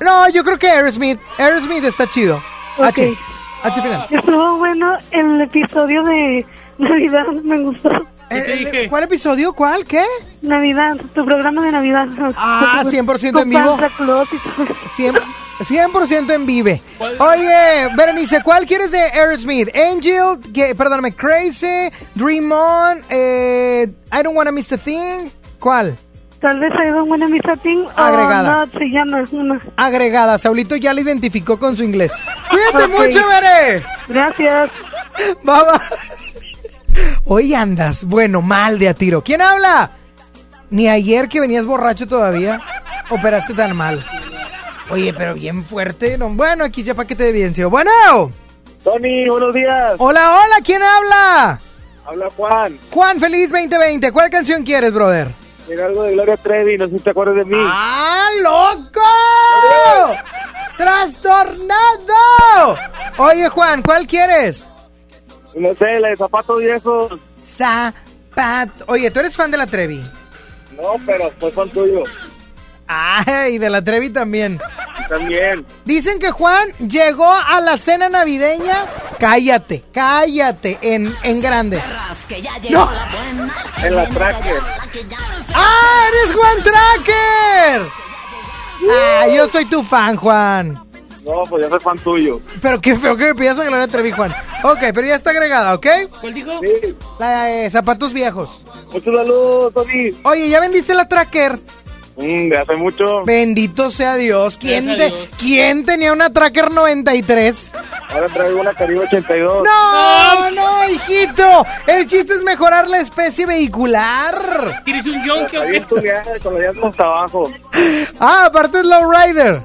No, yo creo que Aerosmith. Aerosmith está chido. H.
Ok.
H final.
Estuvo bueno el episodio de Navidad, me gustó.
¿Cuál episodio? ¿Cuál? ¿Qué?
Navidad, tu programa de Navidad.
Ah, 100% en vivo.
Santa Claus y todo.
100%, 100% en vive. Oye, Berenice, ¿cuál quieres de Aerosmith? Angel, que, perdóname, Crazy, Dream On, eh, I Don't Wanna Miss a Thing. ¿Cuál?
Tal vez hay un buen Thing o
Agregada.
no, se llama una.
Agregada. Saulito ya la identificó con su inglés. Cuídate
Ok.
mucho, Bere.
Gracias.
Baba. Hoy andas, bueno, mal de a tiro. ¿Quién habla? Ni ayer que venías borracho todavía operaste tan mal. Oye, pero bien fuerte. No, bueno, aquí ya para que te evidencio. Bueno.
Tony, buenos días.
Hola, hola, ¿quién habla?
Habla Juan.
Juan, feliz 2020. ¿Cuál canción quieres, brother?
Mira algo de Gloria Trevi, no sé si te acuerdas de mí.
¡Ah, loco! ¡Trastornado! Oye, Juan, ¿cuál quieres?
No sé, la de zapatos viejos.
Zapato. Oye, ¿tú eres fan de la Trevi?
No, pero fue fan tuyo.
Ay, de la Trevi también.
También.
Dicen que Juan llegó a la cena navideña. Cállate, cállate, en, en grande. ¡No!
En la tracker.
¡Ah, eres Juan Tracker! Ah, yo soy tu fan, Juan.
No, pues ya soy fan tuyo.
Pero qué feo que me pidas a Gloria Trevi, Juan. Ok, pero ya está agregada, ¿ok?
¿Cuál dijo?
Sí.
La de zapatos viejos.
Muchos saludos, Tony.
Oye, ¿ya vendiste la Tracker?
Mm, de hace mucho.
Bendito sea Dios. ¿Quién,
Gracias a
te-
Dios.
¿Quién tenía una Tracker 93?
Ahora traigo una Caribe 82.
No, no, hijito. El chiste es mejorar la especie vehicular.
¿Tienes un yonke o
Ahí
qué?
estudiando, con los llantos hasta abajo.
Ah, aparte es Lowrider.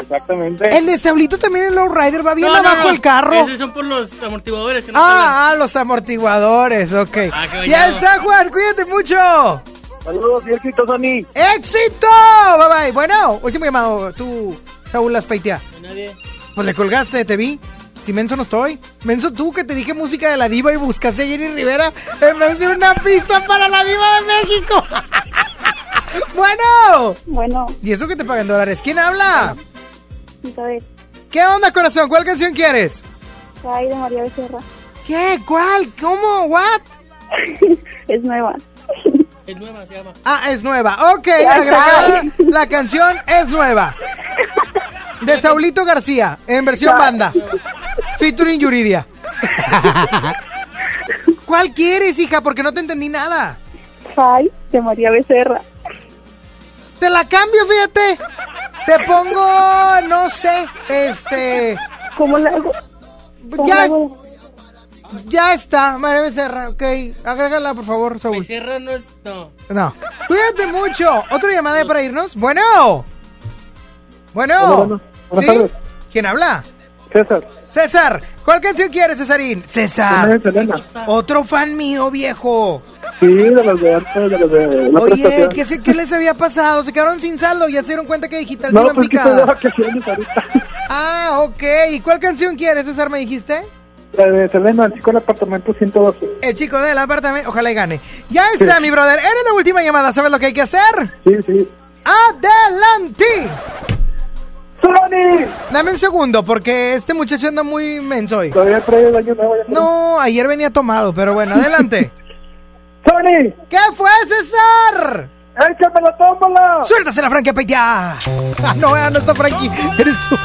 Exactamente.
El de Saulito también es Lowrider. Va bien
No,
abajo
no.
el carro.
Esos son por los amortiguadores. Que no jalan.
Ah, ah, los amortiguadores, ok.
Ah,
ya está, Juan, cuídate mucho.
Saludos y éxito, Tony.
¡Éxito! Bye bye. Bueno, último llamado. Tú, Saúl Laspeitia.
Nadie.
Pues le colgaste, te vi. Si menso no estoy. Menso tú que te dije música de la diva y buscaste a Jenny Rivera en vez de una pista para la diva de México. bueno.
Bueno,
¿Y eso que te pagan dólares? ¿Quién habla? ¿Qué onda, corazón? ¿Cuál canción quieres?
ay de María Becerra.
¿Qué? ¿Cuál? ¿Cómo? ¿What?
es nueva.
Es nueva, se llama.
Ah, es nueva. Ok, agregada. La canción es nueva. De Saulito García, en versión banda. Featuring Yuridia. ¿Cuál quieres, hija? Porque no te entendí nada.
Ay de María Becerra.
Te la cambio, fíjate. Te pongo, no sé, este...
¿Cómo la hago? ¿Cómo
Ya,
la hago?
Ya está, María Becerra, ok. Agrégala, por favor, Saúl.
Becerra no es. No.
No. Cuídate mucho. ¿Otra llamada para irnos? Bueno. Bueno.
Hola, bueno. Buenas
¿Sí?
tardes.
¿Quién habla?
César.
César. ¿Cuál canción quieres, Cesarín? César. Otro fan mío, viejo.
Sí, de los de antes, de los de la
Oye. ¿qué, se- ¿qué les había pasado? Se quedaron sin saldo. Ya se dieron cuenta que digital
No,
iban
pues
picada. Ah, ok. ¿Y cuál canción quieres, César, me dijiste?
La de Selena, el chico del apartamento 112.
El chico del apartamento. Ojalá y gane. Ya está, mi brother. Eres la última llamada. ¿Sabes lo que hay que hacer?
Sí, sí.
¡Adelante!
¡Sony!
Dame un segundo, porque este muchacho anda muy menso hoy.
Todavía trae el año nuevo.
No, ayer venía tomado, pero bueno, adelante.
¡Sony!
¿Qué fue, César?
¡Échame la tómbola!
¡Suéltase la Frankie Peña! Ah, no, ah, no está Frankie. Eres tú.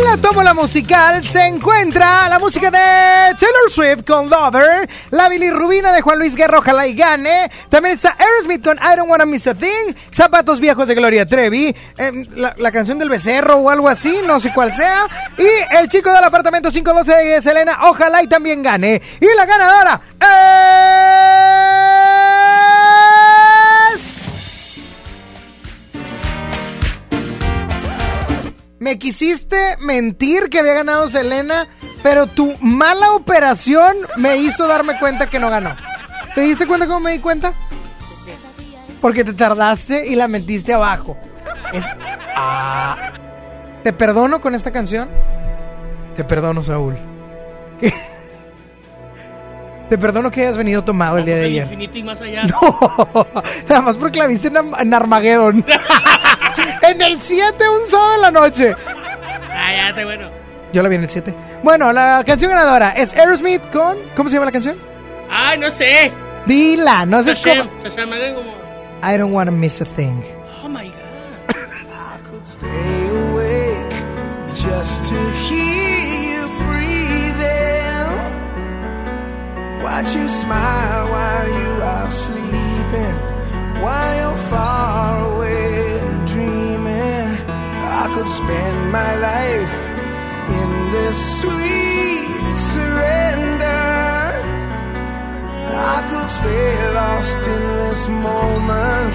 En la musical se encuentra la música de Taylor Swift con Lover, la bilirrubina de Juan Luis Guerra, ojalá y gane. También está Aerosmith con I Don't Wanna Miss a Thing, Zapatos Viejos de Gloria Trevi, em, la, la canción del becerro o algo así, no sé cuál sea. Y el chico del apartamento 512 de Selena, ojalá y también gane. Y la ganadora es... Me quisiste mentir que había ganado Selena, pero tu mala operación me hizo darme cuenta que no ganó. ¿Te diste cuenta cómo me di cuenta? Porque te tardaste y la metiste abajo. Es. Ah. ¿Te perdono con esta canción? Te perdono, Saúl. Te perdono que hayas venido tomado el día de ayer.
infinito y más allá.
No, nada más porque la viste en Armageddon. en el 7, un sábado de la noche.
Ah, ya está bueno.
Yo la vi en el 7. Bueno, la canción ganadora es Aerosmith con. ¿Cómo se llama la canción?
Ay, no sé.
Dila, no sé cómo.
Me hagan como...
I don't wanna miss a thing.
Oh my god.
Stay awake just to hear you breathing. Watch you smile while you are sleeping, while you're far away spend my life in this sweet surrender. I could stay lost in this moment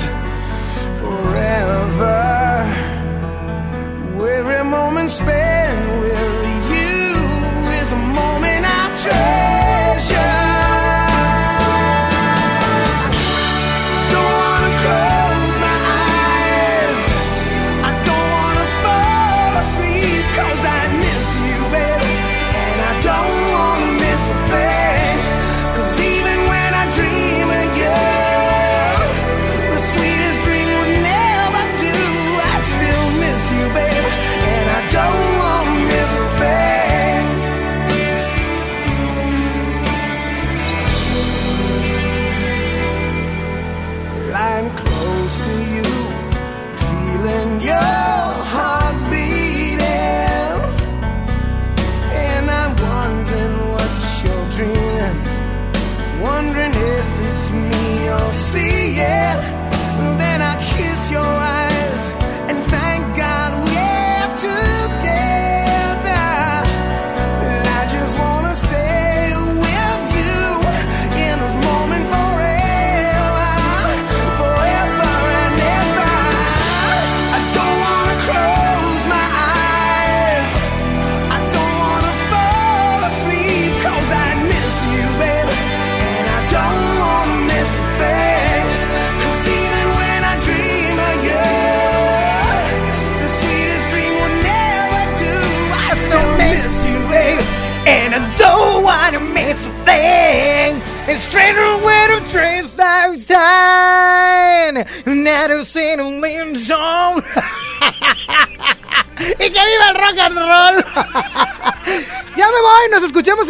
forever. Every moment spent with you is a moment I treasure.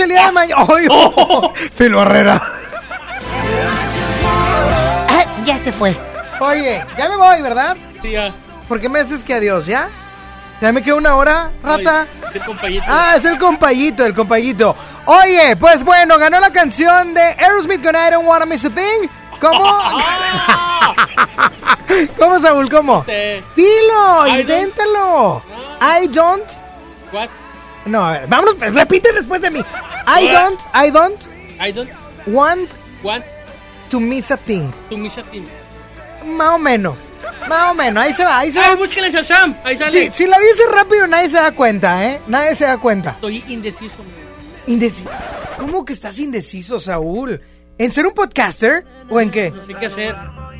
El día de mañana. ¡Ay, oh! Filo Herrera.
Ah, ya se fue.
Oye, ya me voy, ¿verdad?
Sí, ya.
¿Por qué me haces que adiós, ya? ¿Ya me queda una hora, rata?
Ay, el compañito.
Ah, es el compayito, el compayito. Oye, pues bueno, ganó la canción de Aerosmith con I Don't Wanna Miss a Thing. ¿Cómo? ¿Cómo, Saúl? ¿Cómo?
Sí.
Dilo,
I don't-
inténtalo. I don't.
What?
No, a ver, vámonos, pues, repite después de mí. I don't, I don't
I don't
want
want
to miss a thing.
to miss a thing.
Más o menos. Más o menos, ahí se va, ahí se
Ay,
va.
búsquenle Shazam. Ahí sale.
Sí, si lo dices rápido, nadie se da cuenta, ¿eh? Nadie se da cuenta.
Estoy indeciso.
Indeciso. ¿Cómo que estás indeciso, Saúl? ¿En ser un podcaster o en qué?
No sé qué hacer.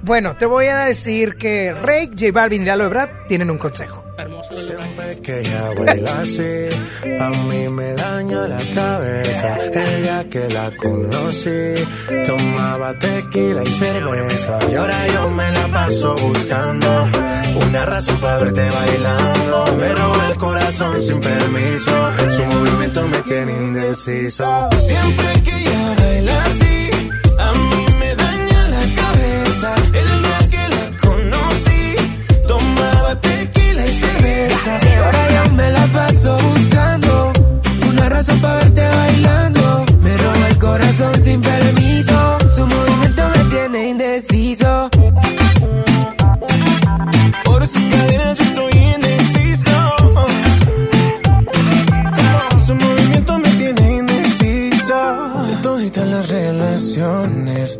Bueno, te voy a decir que Rake, J Balvin y Lalo Ebrard tienen un consejo.
Hermoso.
que ella baila así, a mí me daña la cabeza. El día que la conocí, tomaba tequila y cerveza. Y ahora yo me la paso buscando una razón para verte bailando. Me roba el corazón sin permiso, su movimiento me tiene indeciso. Siempre que ella baila así, a mí me daña la cabeza. Y ahora yo me la paso buscando una razón para verte bailando. Me roba el corazón sin permiso. Su movimiento me tiene indeciso. Por sus cadenas yo estoy indeciso. Su movimiento me tiene indeciso. De todas las relaciones,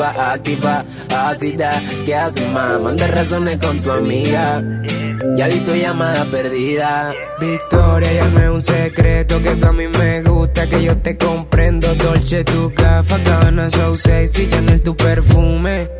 motiva, activa, ácida. ¿Qué haces, más? Manda razones con tu amiga. Ya vi tu llamada perdida.
Victoria, llame un secreto que tú a mí me gusta, que yo te comprendo. Dolce, tu café, cabana, so sexy, Chanel, tu perfume.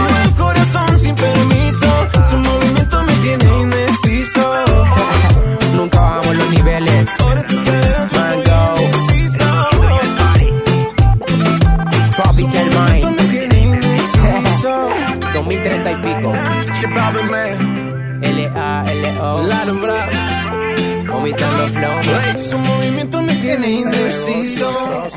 Corazón sin permiso, su movimiento me tiene indeciso.
Nunca bajamos los niveles. Mango. Mind. 2030 y pico. L-A-L-O. Vomitando flow.
Su movimiento me tiene indeciso.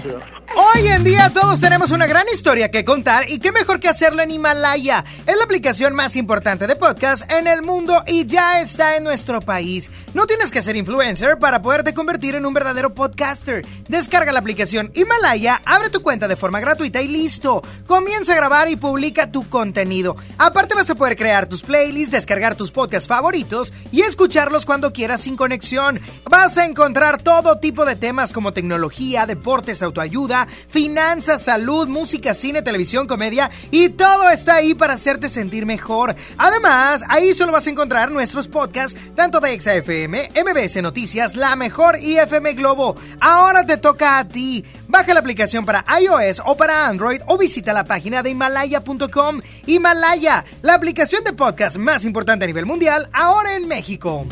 Hoy en día todos tenemos una gran historia que contar y qué mejor que hacerlo en Himalaya. Es la aplicación más importante de podcast en el mundo y ya está en nuestro país. No tienes que ser influencer para poderte convertir en un verdadero podcaster. Descarga la aplicación Himalaya, abre tu cuenta de forma gratuita y listo. Comienza a grabar y publica tu contenido. Aparte vas a poder crear tus playlists, descargar tus podcasts favoritos y escucharlos cuando quieras sin conexión. Vas a encontrar todo tipo de temas como tecnología, deportes, autoayuda, finanzas, salud, música, cine, televisión, comedia y todo está ahí para hacerte sentir mejor. Además, ahí solo vas a encontrar nuestros podcasts, tanto de XFM, MBS Noticias, La Mejor y FM Globo. Ahora te toca a ti. Baja la aplicación para iOS o para Android o visita la página de Himalaya.com. Himalaya, la aplicación de podcast más importante a nivel mundial, ahora en México.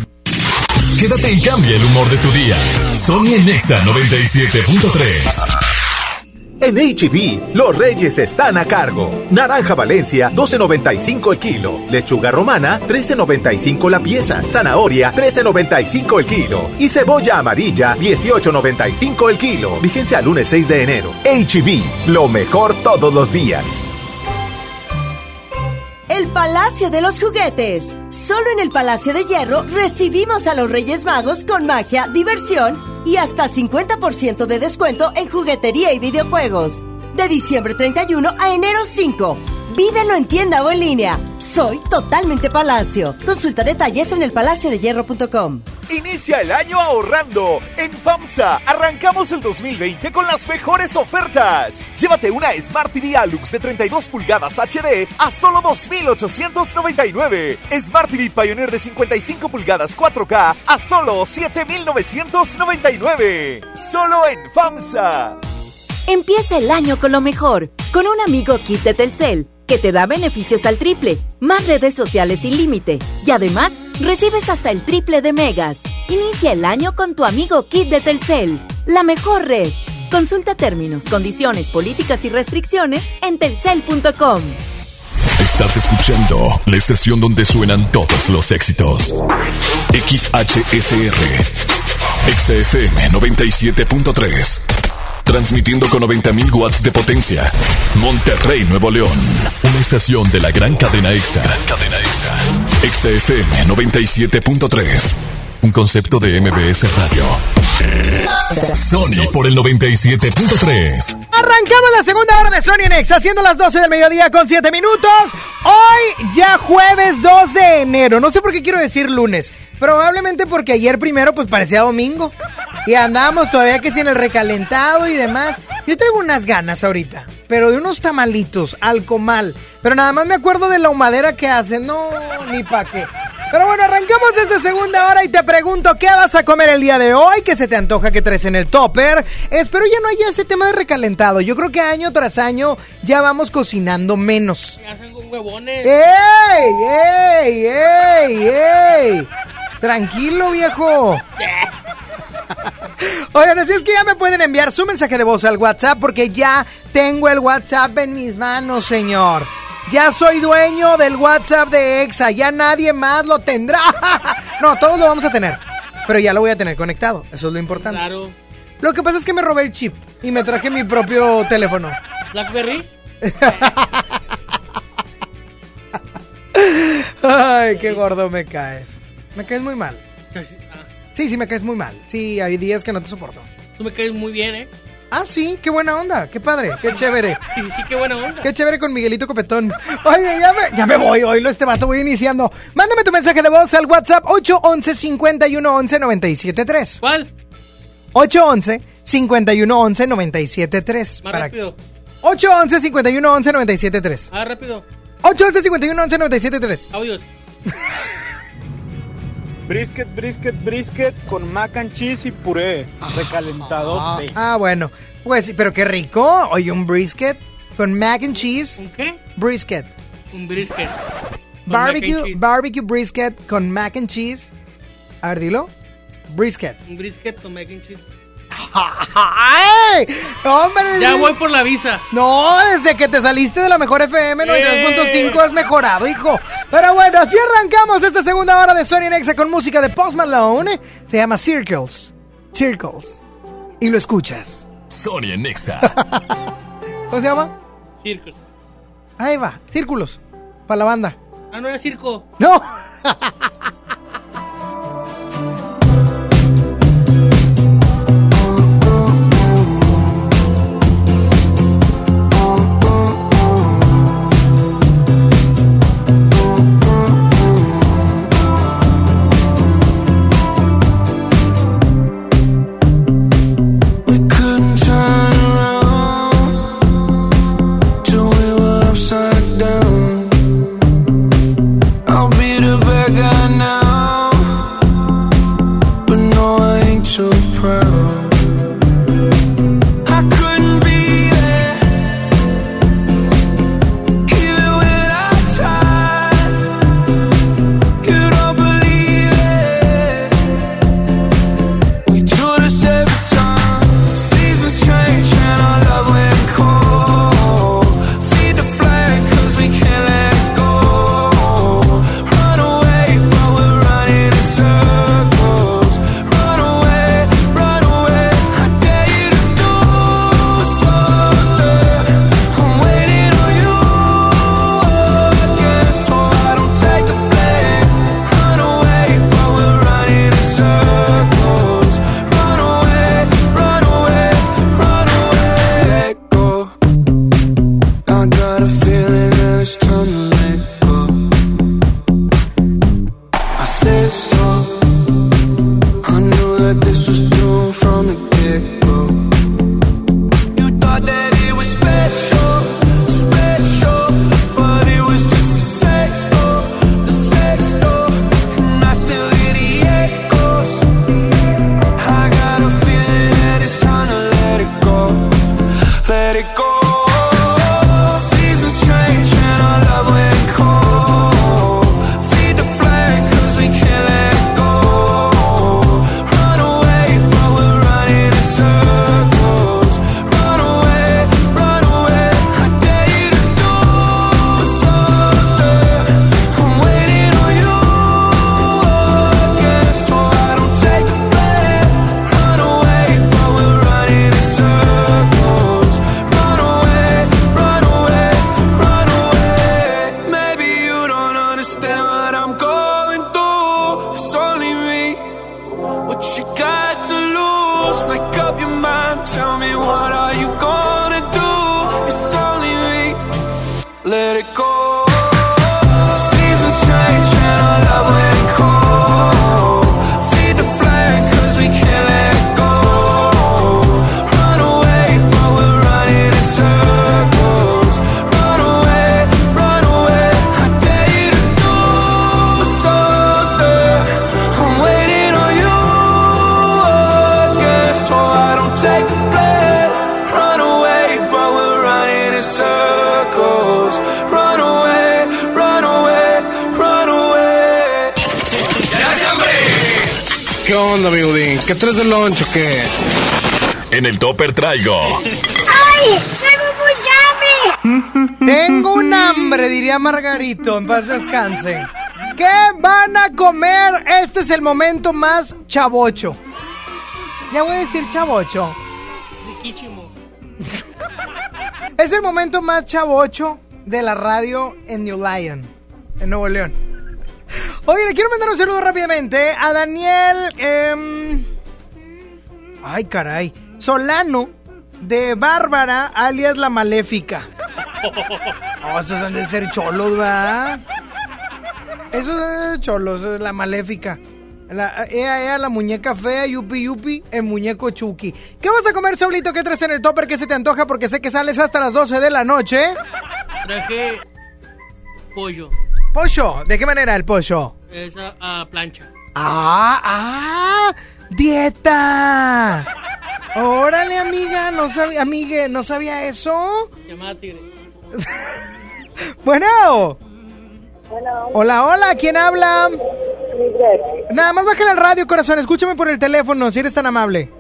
Quédate y cambia el humor de tu día. Sony en Nexa 97.3.
En HB, los reyes están a cargo. Naranja Valencia, 12.95 el kilo. Lechuga romana, 13.95 la pieza. Zanahoria, 13.95 el kilo. Y cebolla amarilla, 18.95 el kilo. Vigencia al lunes 6 de enero. HB, lo mejor todos los días.
El Palacio de los Juguetes. Solo en el Palacio de Hierro recibimos a los Reyes Magos con magia, diversión y hasta 50% de descuento en juguetería y videojuegos. De diciembre 31 a enero 5. Vívelo en tienda o en línea. Soy totalmente Palacio. Consulta detalles en elpalaciodehierro.com.
Inicia el año ahorrando. En FAMSA arrancamos el 2020 con las mejores ofertas. Llévate una Smart TV Alux de 32 pulgadas HD a solo 2.899. Smart TV Pioneer de 55 pulgadas 4K a solo 7.999. Solo en FAMSA.
Empieza el año con lo mejor, con un amigo kit de Telcel, que te da beneficios al triple, más redes sociales sin límite, y además recibes hasta el triple de megas. Inicia el año con tu amigo kit de Telcel, la mejor red. Consulta términos, condiciones, políticas y restricciones en telcel.com.
Estás escuchando la estación donde suenan todos los éxitos. XHSR. XFM 97.3. Transmitiendo con 90.000 watts de potencia. Monterrey, Nuevo León. Una estación de la gran cadena EXA. Cadena EXA. XFM 97.3. Un concepto de MBS Radio. Sony por el 97.3.
Arrancamos la segunda hora de Sony en Exa, haciendo las 12 del mediodía con 7 minutos. Hoy ya jueves 2 de enero. No sé por qué quiero decir lunes. Probablemente porque ayer primero pues parecía domingo.
Y andamos todavía que si en el recalentado y demás. Yo traigo unas ganas ahorita, pero de unos tamalitos al comal. Pero nada más me acuerdo de la humadera que hacen. No, ni pa' qué. Pero bueno, arrancamos esta segunda hora y te pregunto, ¿qué vas a comer el día de hoy? ¿Qué se te antoja que traes en el topper? Espero ya no haya ese tema de recalentado. Yo creo que año tras año ya vamos cocinando menos.
Me hacen con huevones.
¡Ey! ¡Ey! ¡Ey! ¡Ey! Tranquilo, viejo. Oigan, así es que ya me pueden enviar su mensaje de voz al WhatsApp porque ya tengo el WhatsApp en mis manos, señor. Ya soy dueño del WhatsApp de EXA, ya nadie más lo tendrá. no, todos lo vamos a tener, pero ya lo voy a tener conectado, eso es lo importante.
Claro.
Lo que pasa es que me robé el chip y me traje mi propio teléfono.
Blackberry.
Ay, qué gordo me caes. Me caes muy mal.
Casi- ah,
Sí, sí, me caes muy mal. Sí, hay días que no te soporto.
Tú me caes muy bien, ¿eh?
Ah, sí, qué buena onda, qué padre, qué chévere.
Sí, sí, sí, qué buena onda.
Qué chévere con Miguelito Copetón. Oye, ya me, ya me voy, oílo este vato, voy iniciando. Mándame tu mensaje de voz al WhatsApp 811 5111 973.
¿Cuál?
811 5111 973.
Más
Para-
rápido.
811 5111 973.
Ah, rápido.
811 5111 973.
Audios.
Brisket, brisket, brisket con mac and cheese y puré. Recalentadote.
Ah, bueno. Pues sí, pero qué rico. Oye, un brisket con mac and cheese.
¿Un qué?
Brisket.
Un brisket.
Barbecue, barbecue brisket con mac and cheese. A ver, dilo. Brisket.
Un brisket con mac and cheese.
¡Ay! ¡Hombre!
Ya voy por la visa.
No, desde que te saliste de la mejor FM 92.5
¡Eh!
has mejorado, hijo. Pero bueno, así arrancamos esta segunda hora de Sony Nexa con música de Post Malone. Se llama Circles. Circles. Y lo escuchas.
Sony Nexa.
¿Cómo se llama?
Circos.
Ahí va, círculos. Para la banda.
Ah, no era circo.
¡No!
Margarito, en paz descanse. ¿Qué van a comer? Este es el momento más chavocho. Ya voy a decir chavocho.
Riquísimo.
Es el momento más chavocho de la radio en New Lion, en Nuevo León. Oye, le quiero mandar un saludo rápidamente a Daniel. em, ay, caray. Solano de Bárbara, alias la Maléfica. Oh, estos han de ser cholos, ¿verdad? Esos son cholos, es la Maléfica. La, ella, ella, la muñeca fea, yupi yupi, el muñeco Chucky. ¿Qué vas a comer, Saulito? ¿Qué traes en el topper? ¿Qué se te antoja? Porque sé que sales hasta las 12 de la noche.
Traje pollo.
Pollo, ¿de qué manera el pollo?
Es a, a plancha.
Ah, ah, dieta. Órale, amiga, no sabía, amigue, no sabía eso.
Llamada tigre.
Bueno. Hola, hola, ¿quién habla? Nada más bájale al radio, corazón, escúchame por el teléfono, si eres tan amable.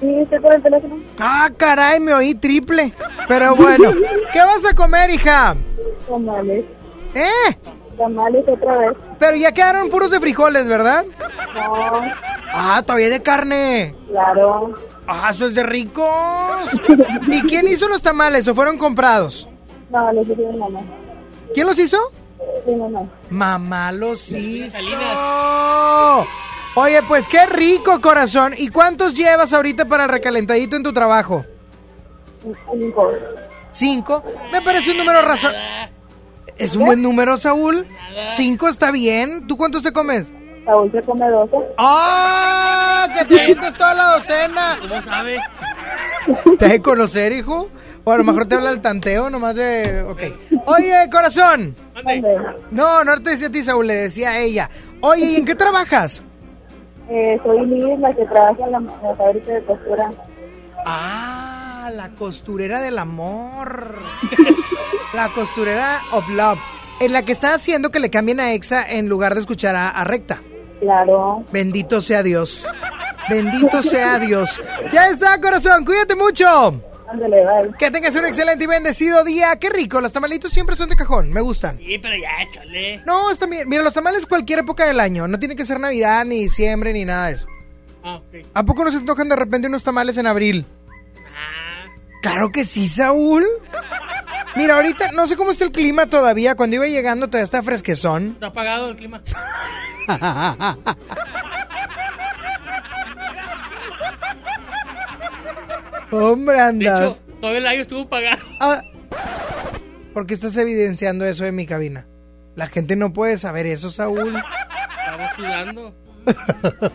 Sí, estoy por el teléfono.
Ah, caray, me oí triple. Pero bueno, ¿qué vas a comer, hija?
Tamales.
¿Eh?
Tamales otra vez.
Pero ya quedaron puros de frijoles, ¿verdad?
No,
Ah, todavía de carne.
claro.
Ah, eso es de ricos. ¿Y quién hizo los tamales o fueron comprados?
No, los hice mi mamá.
¿Quién los hizo?
Mi mamá.
Mamá los hizo. Oye, pues qué rico, corazón. ¿Y cuántos llevas ahorita para el recalentadito en tu trabajo?
Cinco.
¿Cinco? Me parece un número razón. ¿Es un buen número, Saúl? ¿Cinco está bien? ¿Tú cuántos te comes?
Saúl se come doce.
¡Ah! ¡Que te avientes toda la docena!
¿Cómo sabe?
¿Te de conocer, hijo? O a lo mejor te habla el tanteo, nomás de... Ok. Oye, corazón. No, no te decía a ti, Saúl, le decía a ella. Oye, ¿y en qué trabajas?
Eh, soy Liz, la que trabaja en la, en la fábrica de costura.
Ah, la costurera del amor. La costurera of love. En la que está haciendo que le cambien a Exa en lugar de escuchar a, a Recta.
Claro.
Bendito sea Dios. Bendito sea Dios. Ya está, corazón. Cuídate mucho.
Ándale, bye.
Que tengas un excelente y bendecido día. Qué rico. Los tamalitos siempre son de cajón. Me gustan.
Sí, pero ya, échale.
No, está bien. Mira, los tamales cualquier época del año. No tiene que ser Navidad, ni diciembre, ni nada de eso.
Ah, ok.
¿A poco no se tocan de repente unos tamales en abril? Claro que sí, Saúl. Mira, ahorita no sé cómo está el clima todavía. Cuando iba llegando todavía está fresquezón.
Está apagado el clima.
Hombre,
De
andas.
hecho, todo el año estuvo apagado.
Ah, ¿Por qué estás evidenciando eso en mi cabina? La gente no puede saber eso, Saúl.
Estamos sudando.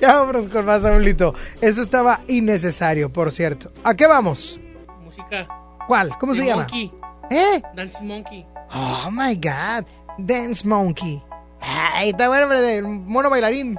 Ya vámonos con más, Saúlito. Eso estaba innecesario, por cierto. ¿A qué vamos?
Música.
¿Cuál? ¿Cómo se llama?
Monkey.
¿Eh?
Dance Monkey.
Oh my god. Dance Monkey. Ay, está bueno, hombre, de mono bailarín.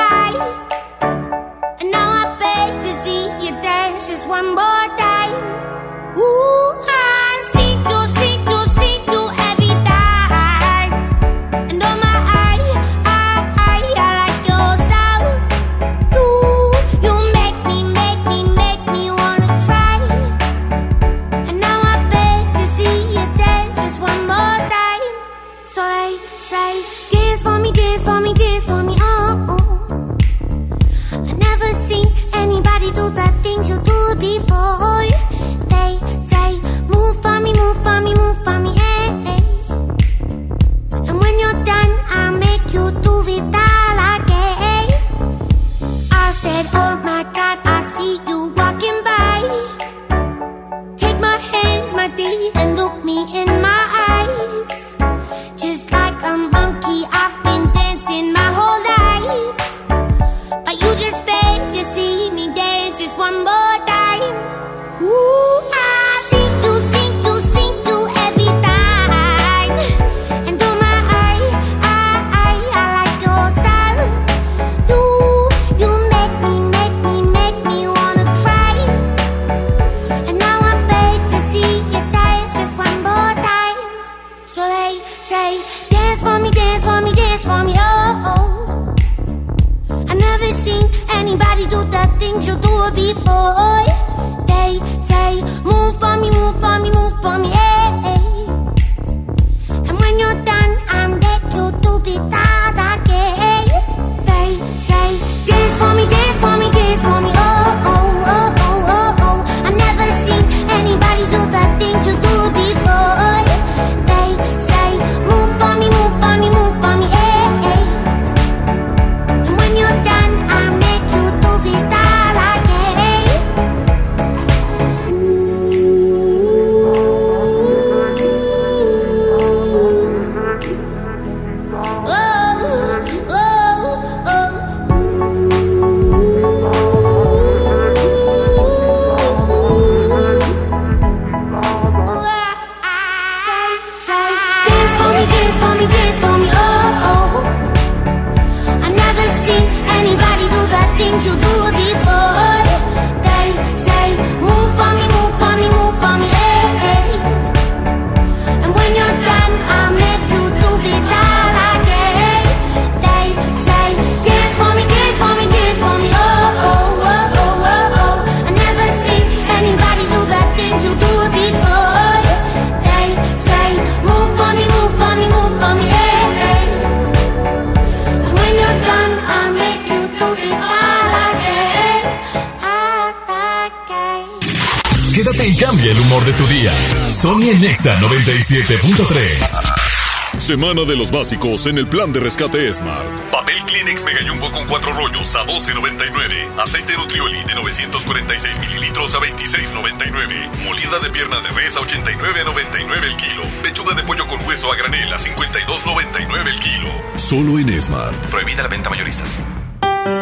97.3.
Semana de los básicos en el plan de rescate Smart. Papel Kleenex Mega Jumbo con cuatro rollos a 12.99. Aceite Nutrioli de 946 mililitros a 26.99. Molida de pierna de res a 89.99 el kilo. Pechuga de pollo con hueso a granel a 52.99 el kilo.
Solo en Smart.
Prohibida la venta mayoristas.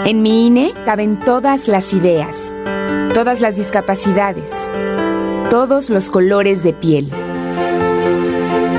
En mi INE caben todas las ideas, todas las discapacidades, todos los colores de piel.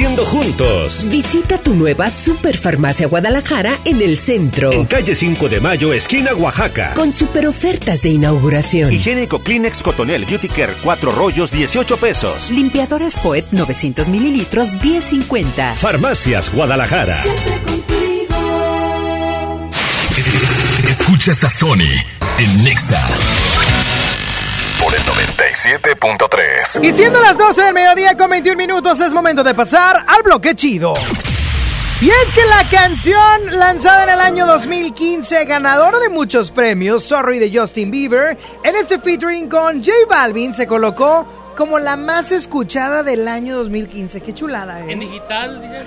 Creciendo juntos. Visita tu nueva Superfarmacia Guadalajara en el centro.
En calle 5 de Mayo, esquina Oaxaca.
Con super ofertas de inauguración.
Higiénico Kleenex Cotonel Beauty Care 4 rollos 18 pesos.
Limpiadores Poet 900 mililitros 10.50.
Farmacias Guadalajara.
Escuchas a Sony en Nexa. Por el 97.3.
Y siendo las 12 del mediodía con 21 minutos, es momento de pasar al bloque chido. Y es que la canción lanzada en el año 2015, ganadora de muchos premios, Sorry de Justin Bieber, en este featuring con J Balvin se colocó como la más escuchada del año 2015. Qué chulada,
En
¿eh?
digital, dicen.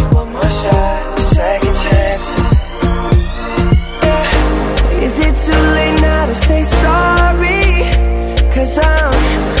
too late now to say sorry? Cause I'm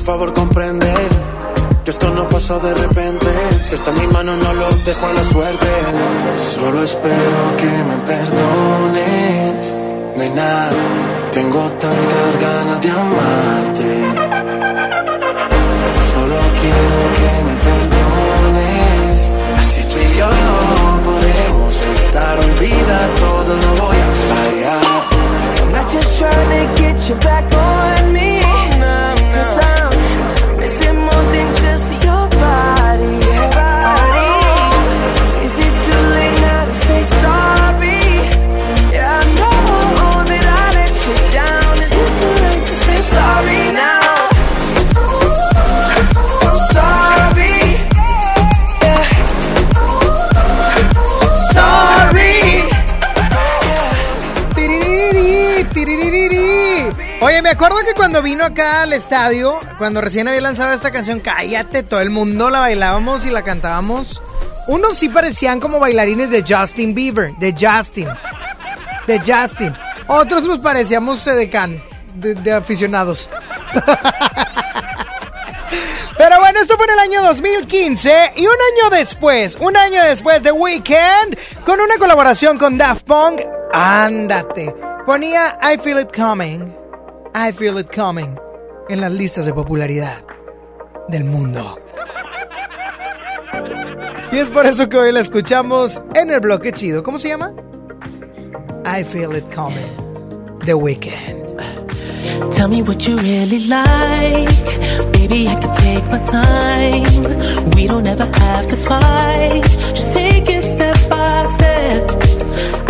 Por favor, comprende que esto no pasó de repente. Si está en mi mano, no lo dejo a la suerte. Solo espero que me perdones. Nena, tengo tantas ganas de amarte. Solo quiero que me perdones. Así tú y yo no podremos estar. Olvida todo, no voy a fallar.
I'm not just trying to get you back on
acuerdo que cuando vino acá al estadio, cuando recién había lanzado esta canción, Cállate, todo el mundo la bailábamos y la cantábamos. Unos sí parecían como bailarines de Justin Bieber, de Justin, de Justin. Otros pues parecíamos eh, de can, de, de aficionados. Pero bueno, esto fue en el año 2015 y un año después, un año después de Weekend, con una colaboración con Daft Punk, ándate, ponía I Feel It Coming, I Feel It Coming en las listas de popularidad del mundo. Y es por eso que hoy la escuchamos en el bloque chido. ¿Cómo se llama? I Feel It Coming, The Weekend.
Tell me what you really like. Baby, I can take my time. We don't ever have to fight. Just take it step by step.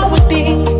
be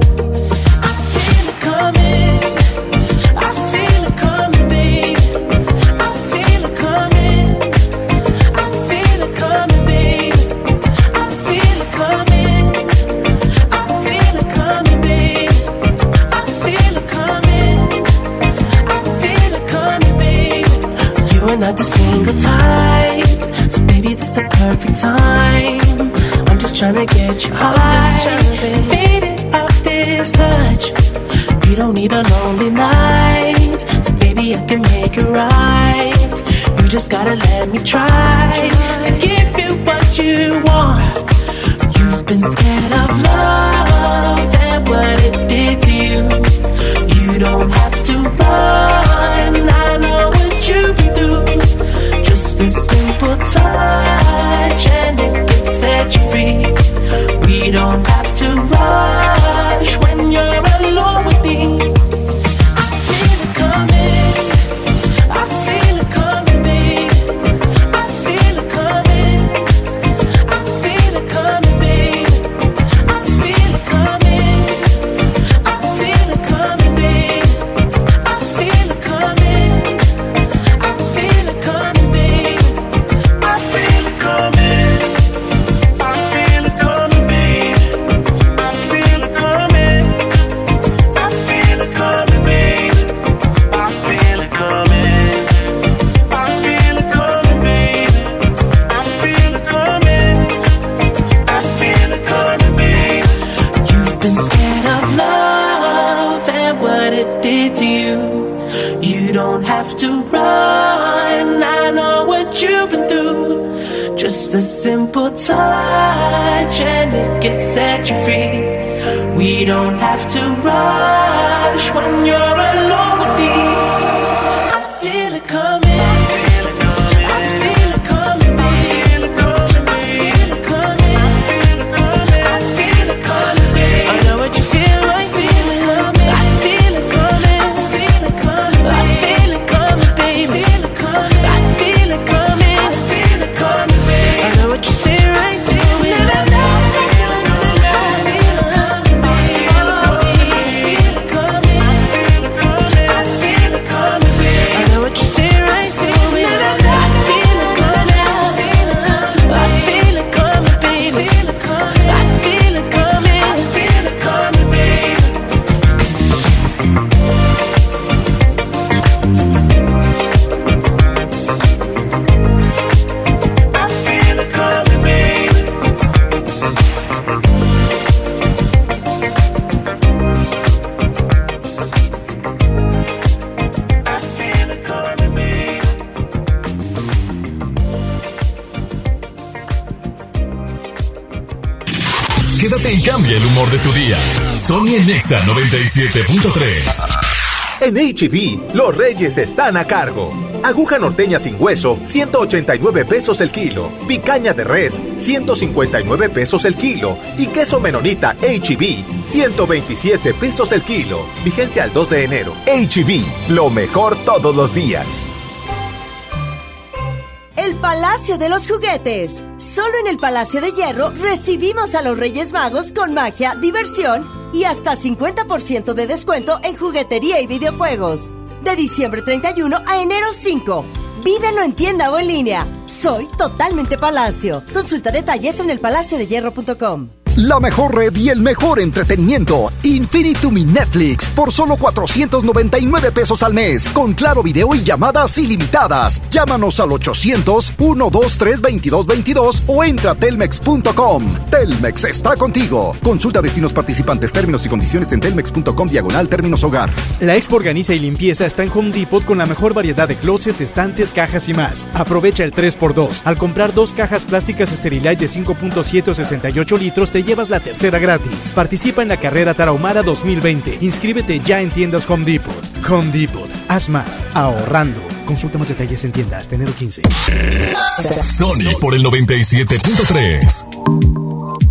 En
HB, los reyes están a cargo. Aguja norteña sin hueso, 189 pesos el kilo. Picaña de res, 159 pesos el kilo. Y queso menonita HB, 127 pesos el kilo. Vigencia al 2 de enero. HB, lo mejor todos los días.
El Palacio de los Juguetes. Solo en el Palacio de Hierro recibimos a los Reyes Magos con magia, diversión y hasta 50% de descuento en juguetería y videojuegos. De diciembre 31 a enero 5. Vívelo en tienda o en línea. Soy totalmente Palacio. Consulta detalles en elpalaciodehierro.com.
La mejor red y el mejor entretenimiento. Infinitum Netflix por solo 499 pesos al mes. Con claro video y llamadas ilimitadas. Llámanos al 800-123-2222 o entra a telmex.com. Telmex está contigo. Consulta destinos participantes, términos y condiciones en telmex.com diagonal términos hogar.
La Expo Organiza y Limpieza está en Home Depot con la mejor variedad de closets, estantes, cajas y más. Aprovecha el 3x2. Al comprar dos cajas plásticas Sterilite de 5.7 o 68 litros, te llevas la tercera gratis. Participa en la carrera Tarahumara 2020. Inscríbete ya en tiendas Home Depot. Home Depot. Haz más. Ahorrando. Consulta más detalles en tiendas hasta enero 15.
Sony por el 97.3.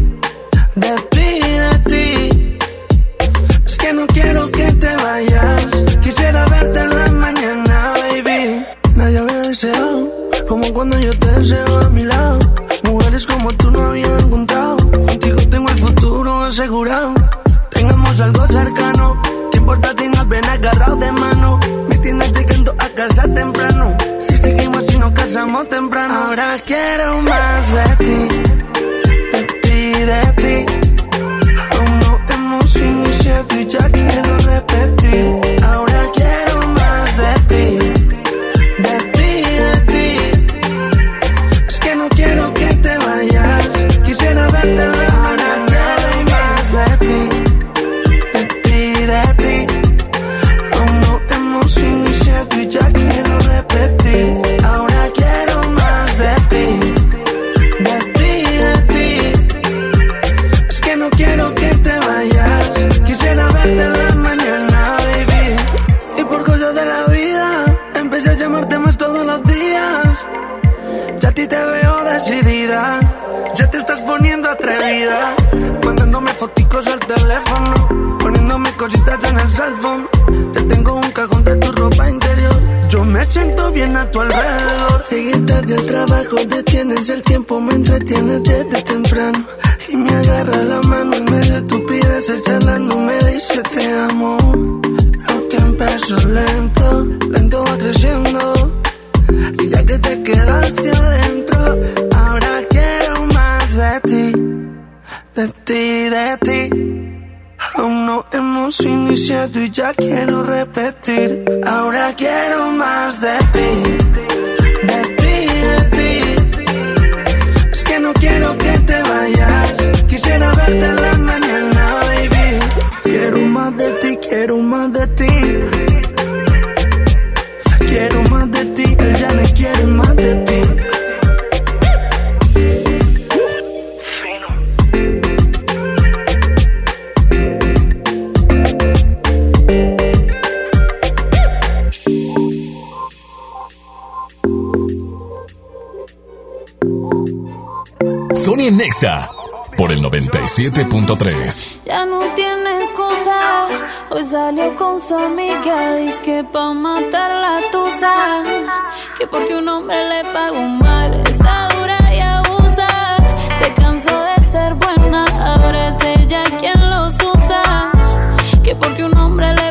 deseo a mi lado. Mujeres como tú no había encontrado. Contigo tengo el futuro asegurado. Tengamos algo cercano. ¿Qué importa si nos ven agarrados de mano? Me tienes llegando a casa temprano. Si seguimos y nos casamos temprano. Ahora quiero más de ti de ti, de ti. Teléfono. Poniéndome cositas en el cell phone. Te tengo un cajón de tu ropa interior. Yo me siento bien a tu alrededor. Llegué tarde al trabajo, detienes el tiempo, me entretienes desde temprano. Y me agarra la mano en medio de estupideces, charlando, me dice te amo. Lo que empezó lento, lento va creciendo. Y ya que te quedaste adentro, ahora quiero más de ti,
de ti, de ti. Aún no hemos iniciado y ya quiero repetir. Ahora quiero más de ti, de ti, de ti. Es que no quiero que te vayas. Quisiera verte la
Nexa por el 97.3.
Ya no tiene excusa. Hoy salió con su amiga. Dice que pa' matar la tusa. Que porque un hombre le pagó mal. Está dura y abusa. Se cansó de ser buena. Ahora es ella quien los usa. Que porque un hombre le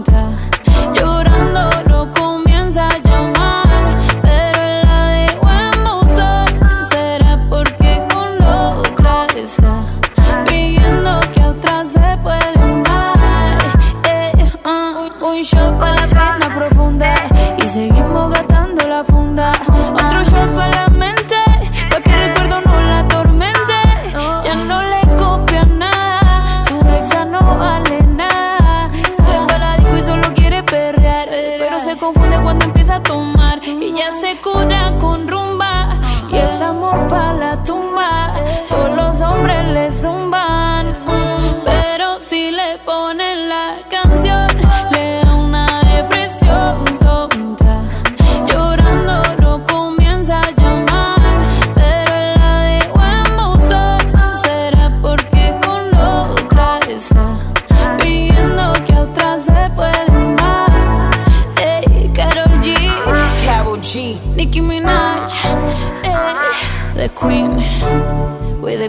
y seguimos gastando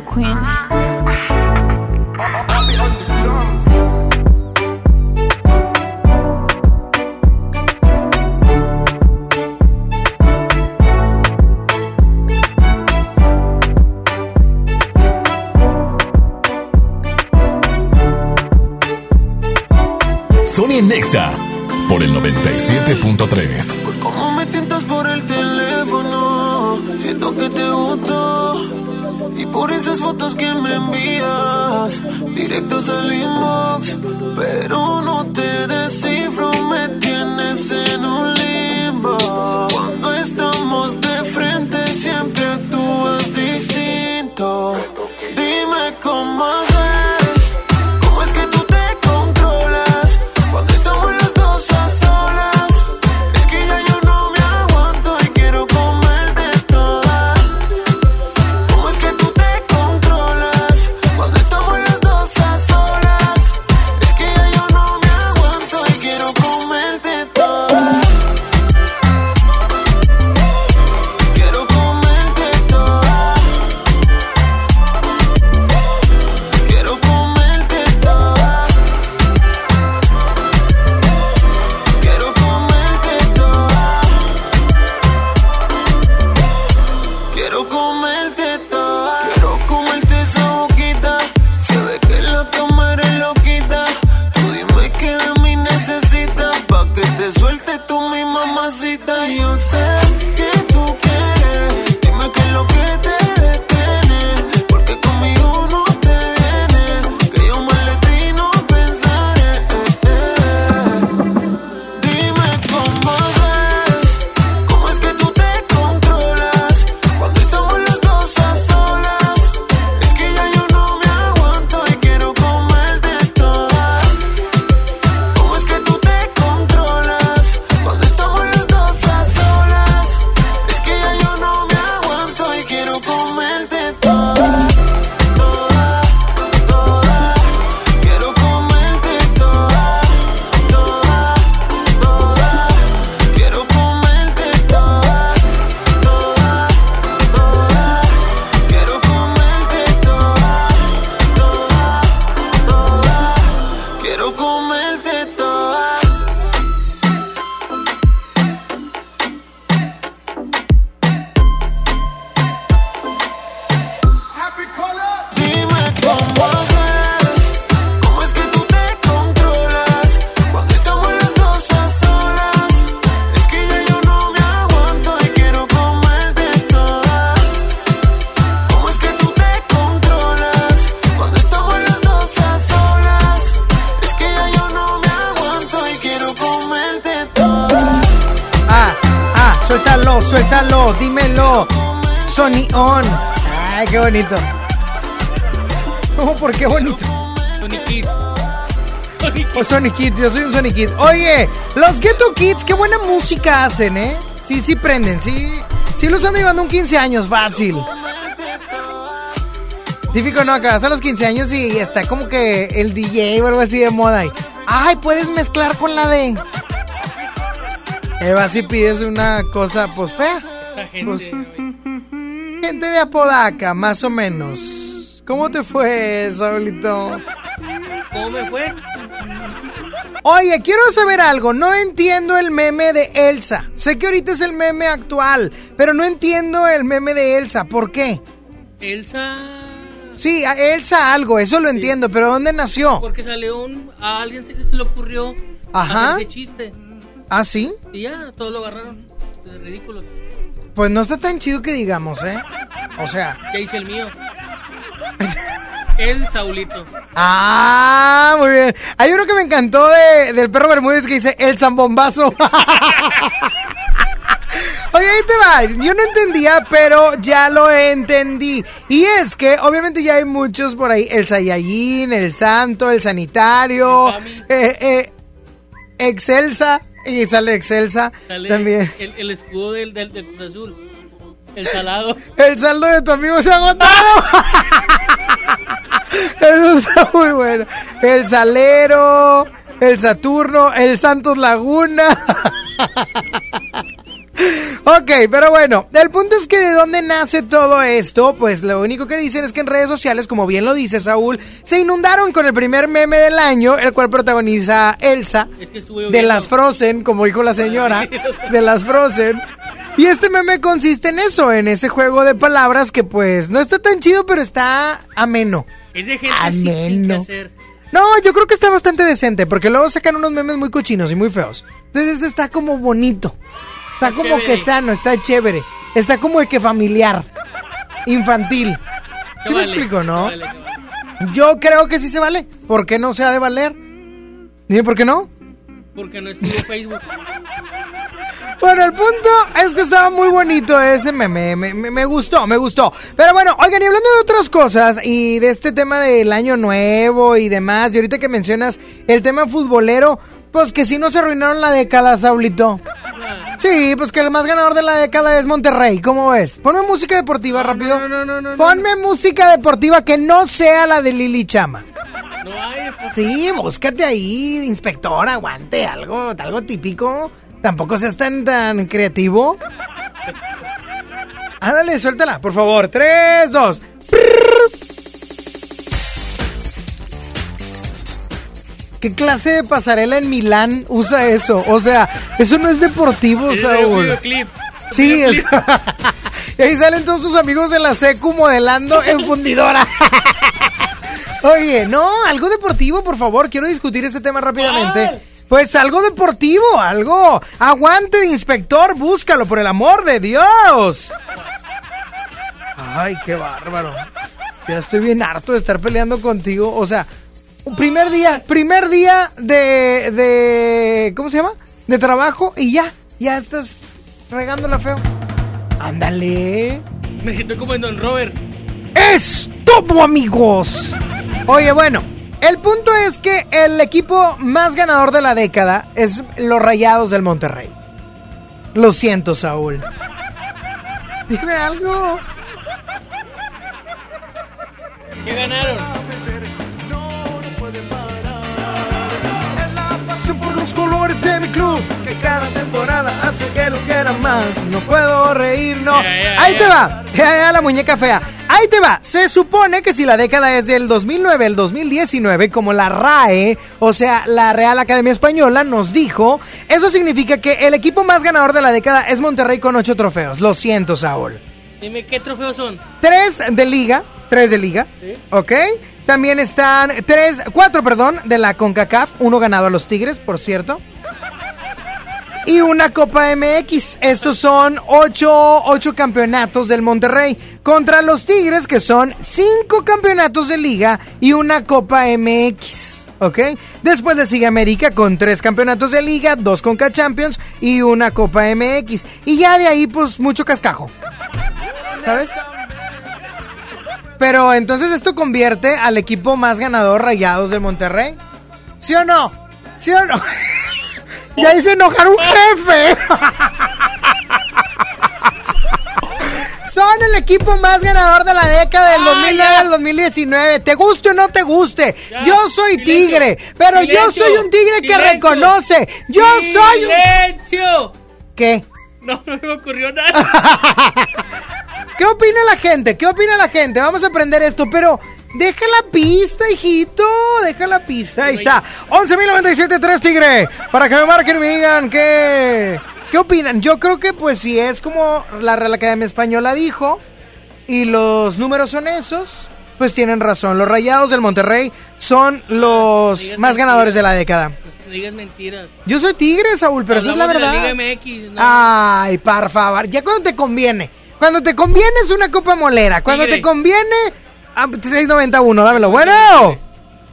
the Queen.
Sony Nexa por el 97.3.
¿Cómo me tientas por el fotos que me envías, directas al inbox. Pero no te descifro, me tienes en un
Sonic
Kids, yo soy un Sonic Kid. Oye, los Ghetto Kids, qué buena música hacen, ¿eh? Sí, sí prenden, sí. Sí los han llevando un 15 años, fácil. Típico, ¿no? Acabas a los 15 años y está como que el DJ o algo así de moda. Y, Ay, puedes mezclar con la de... Eva, si pides una cosa, pues fea.
Gente.
Pues, gente de Apodaca, más o menos. ¿Cómo te fue, Saulito?
¿Cómo me fue?
Oye, quiero saber algo. No entiendo el meme de Elsa. Sé que ahorita es el meme actual, pero no entiendo el meme de Elsa. ¿Por qué?
Elsa.
Sí, a Elsa algo, eso lo entiendo, pero ¿dónde nació?
Porque salió un. A alguien se, se le ocurrió.
Ajá.
hacer ese chiste.
¿Ah, sí?
Y ya, todos lo agarraron. Es ridículo.
Pues no está tan chido que digamos, ¿eh? O sea...
Ya hice el mío. el Saulito.
Ah, muy bien. Hay uno que me encantó de, del perro Bermúdez que dice el zambombazo. Oye, ahí te va. Yo no entendía, pero ya lo entendí. Y es que, obviamente, ya hay muchos por ahí: el Saiyajin, el Santo, el Sanitario, eh, eh, Excelsa. Y sale Excelsa
Sale
también.
El, el escudo del, del, Azul. El salado.
El saldo de tu amigo se ha agotado. Eso muy bueno. El Salero, el Saturno, el Santos Laguna. Ok, pero bueno, el punto es que de dónde nace todo esto, pues lo único que dicen es que en redes sociales, como bien lo dice Saúl, se inundaron con el primer meme del año, el cual protagoniza Elsa,
Es que estuve
de las Frozen, como dijo la señora, de las Frozen. Y este meme consiste en eso, en ese juego de palabras que pues no está tan chido, pero está ameno.
Es de gente sin, sin
Ameno.
hacer.
No, yo creo que está bastante decente, porque luego sacan unos memes muy cochinos y muy feos. Entonces este está como bonito. Está,
Está
como
chévere.
que sano, está chévere. Está como de que familiar. Infantil. ¿Sí me
vale,
explico, no?
vale, vale.
Yo creo que sí se vale. ¿Por qué no se ha de valer? Dime, ¿por qué no?
Porque no estuvo Facebook.
Bueno, el punto es que estaba muy bonito ese meme, me, me- me gustó, me gustó. Pero bueno, oigan, y hablando de otras cosas y de este tema del año nuevo y demás, y ahorita que mencionas el tema futbolero, pues que si no se arruinaron la década, Saulito. Sí, pues que el más ganador de la década es Monterrey, ¿cómo ves? Ponme música deportiva rápido. Ponme música deportiva que no sea la de Lili Chama.
No hay. pues,
Sí, búscate ahí, inspector, aguante, algo, algo típico. Tampoco seas tan, tan creativo. Ándale, suéltala, por favor. Tres, dos. ¿Qué clase de pasarela en Milán usa eso? O sea, eso no es deportivo, Saúl.
videoclip.
Sí, es... y ahí salen todos tus amigos de la secu modelando en fundidora. Oye, no, algo deportivo, por favor. Quiero discutir este tema rápidamente. Pues algo deportivo, algo. Aguante de inspector, búscalo, por el amor de Dios. Ay, qué bárbaro. Ya estoy bien harto de estar peleando contigo. O sea, primer día, primer día de, de, ¿cómo se llama? De trabajo y ya, ya estás regándola feo. Ándale.
Me siento como en Don Robert.
Es todo, amigos. Oye, bueno, el punto es que el equipo más ganador de la década es los Rayados del Monterrey. Lo siento, Saúl. Dime algo.
¿Qué ganaron?
Los colores de mi club que cada temporada hace que los quieran más. No puedo reír, no.
Ya, ya,
Ahí
ya.
te va. Ya, la muñeca fea. Ahí te va. Se supone que si la década es del 2009 al 2019, como la RAE, o sea, la Real Academia Española, nos dijo, eso significa que el equipo más ganador de la década es Monterrey con ocho trofeos. Lo siento, Saúl.
Dime qué trofeos son.
Tres de liga, tres de liga,
Sí.
¿ok? También están tres, cuatro, perdón, de la CONCACAF, uno ganado a los Tigres, por cierto. Y una Copa MX. Estos son ocho, ocho campeonatos del Monterrey. Contra los Tigres, que son cinco campeonatos de liga y una Copa MX. ¿Ok? Después le sigue América con tres campeonatos de liga, dos Conca Champions y una Copa MX. Y ya de ahí, pues, mucho cascajo. ¿Sabes? Pero entonces esto convierte al equipo más ganador Rayados de Monterrey. ¿Sí o no? ¿Sí o no? ya hice enojar un jefe. Son el equipo más ganador de la década del 2009 al 2019. ¿Te guste o no te guste?
Ya,
Yo soy
silencio,
tigre, pero yo soy un tigre que reconoce. Yo soy un...
¡Silencio!
¿Qué?
No, no me ocurrió nada.
¿Qué opina la gente? ¿Qué opina la gente? Vamos a aprender esto, pero deja la pista, hijito. Deja la pista. Ahí está. 11.097.3 Tigre. Para que me marquen y me digan qué, qué opinan. Yo creo que pues si es como la Real Academia Española dijo y los números son esos, pues tienen razón. Los Rayados del Monterrey son los más
mentiras.
ganadores de la década.
No digas mentiras.
Yo soy Tigre, Saúl, pero esa es la
Hablamos
verdad.
Liga MX, ¿no?
Ay, por favor. Ya cuando te conviene. Cuando te conviene es una copa molera. Cuando
Tigre.
te conviene. ah, 691, dámelo. Bueno.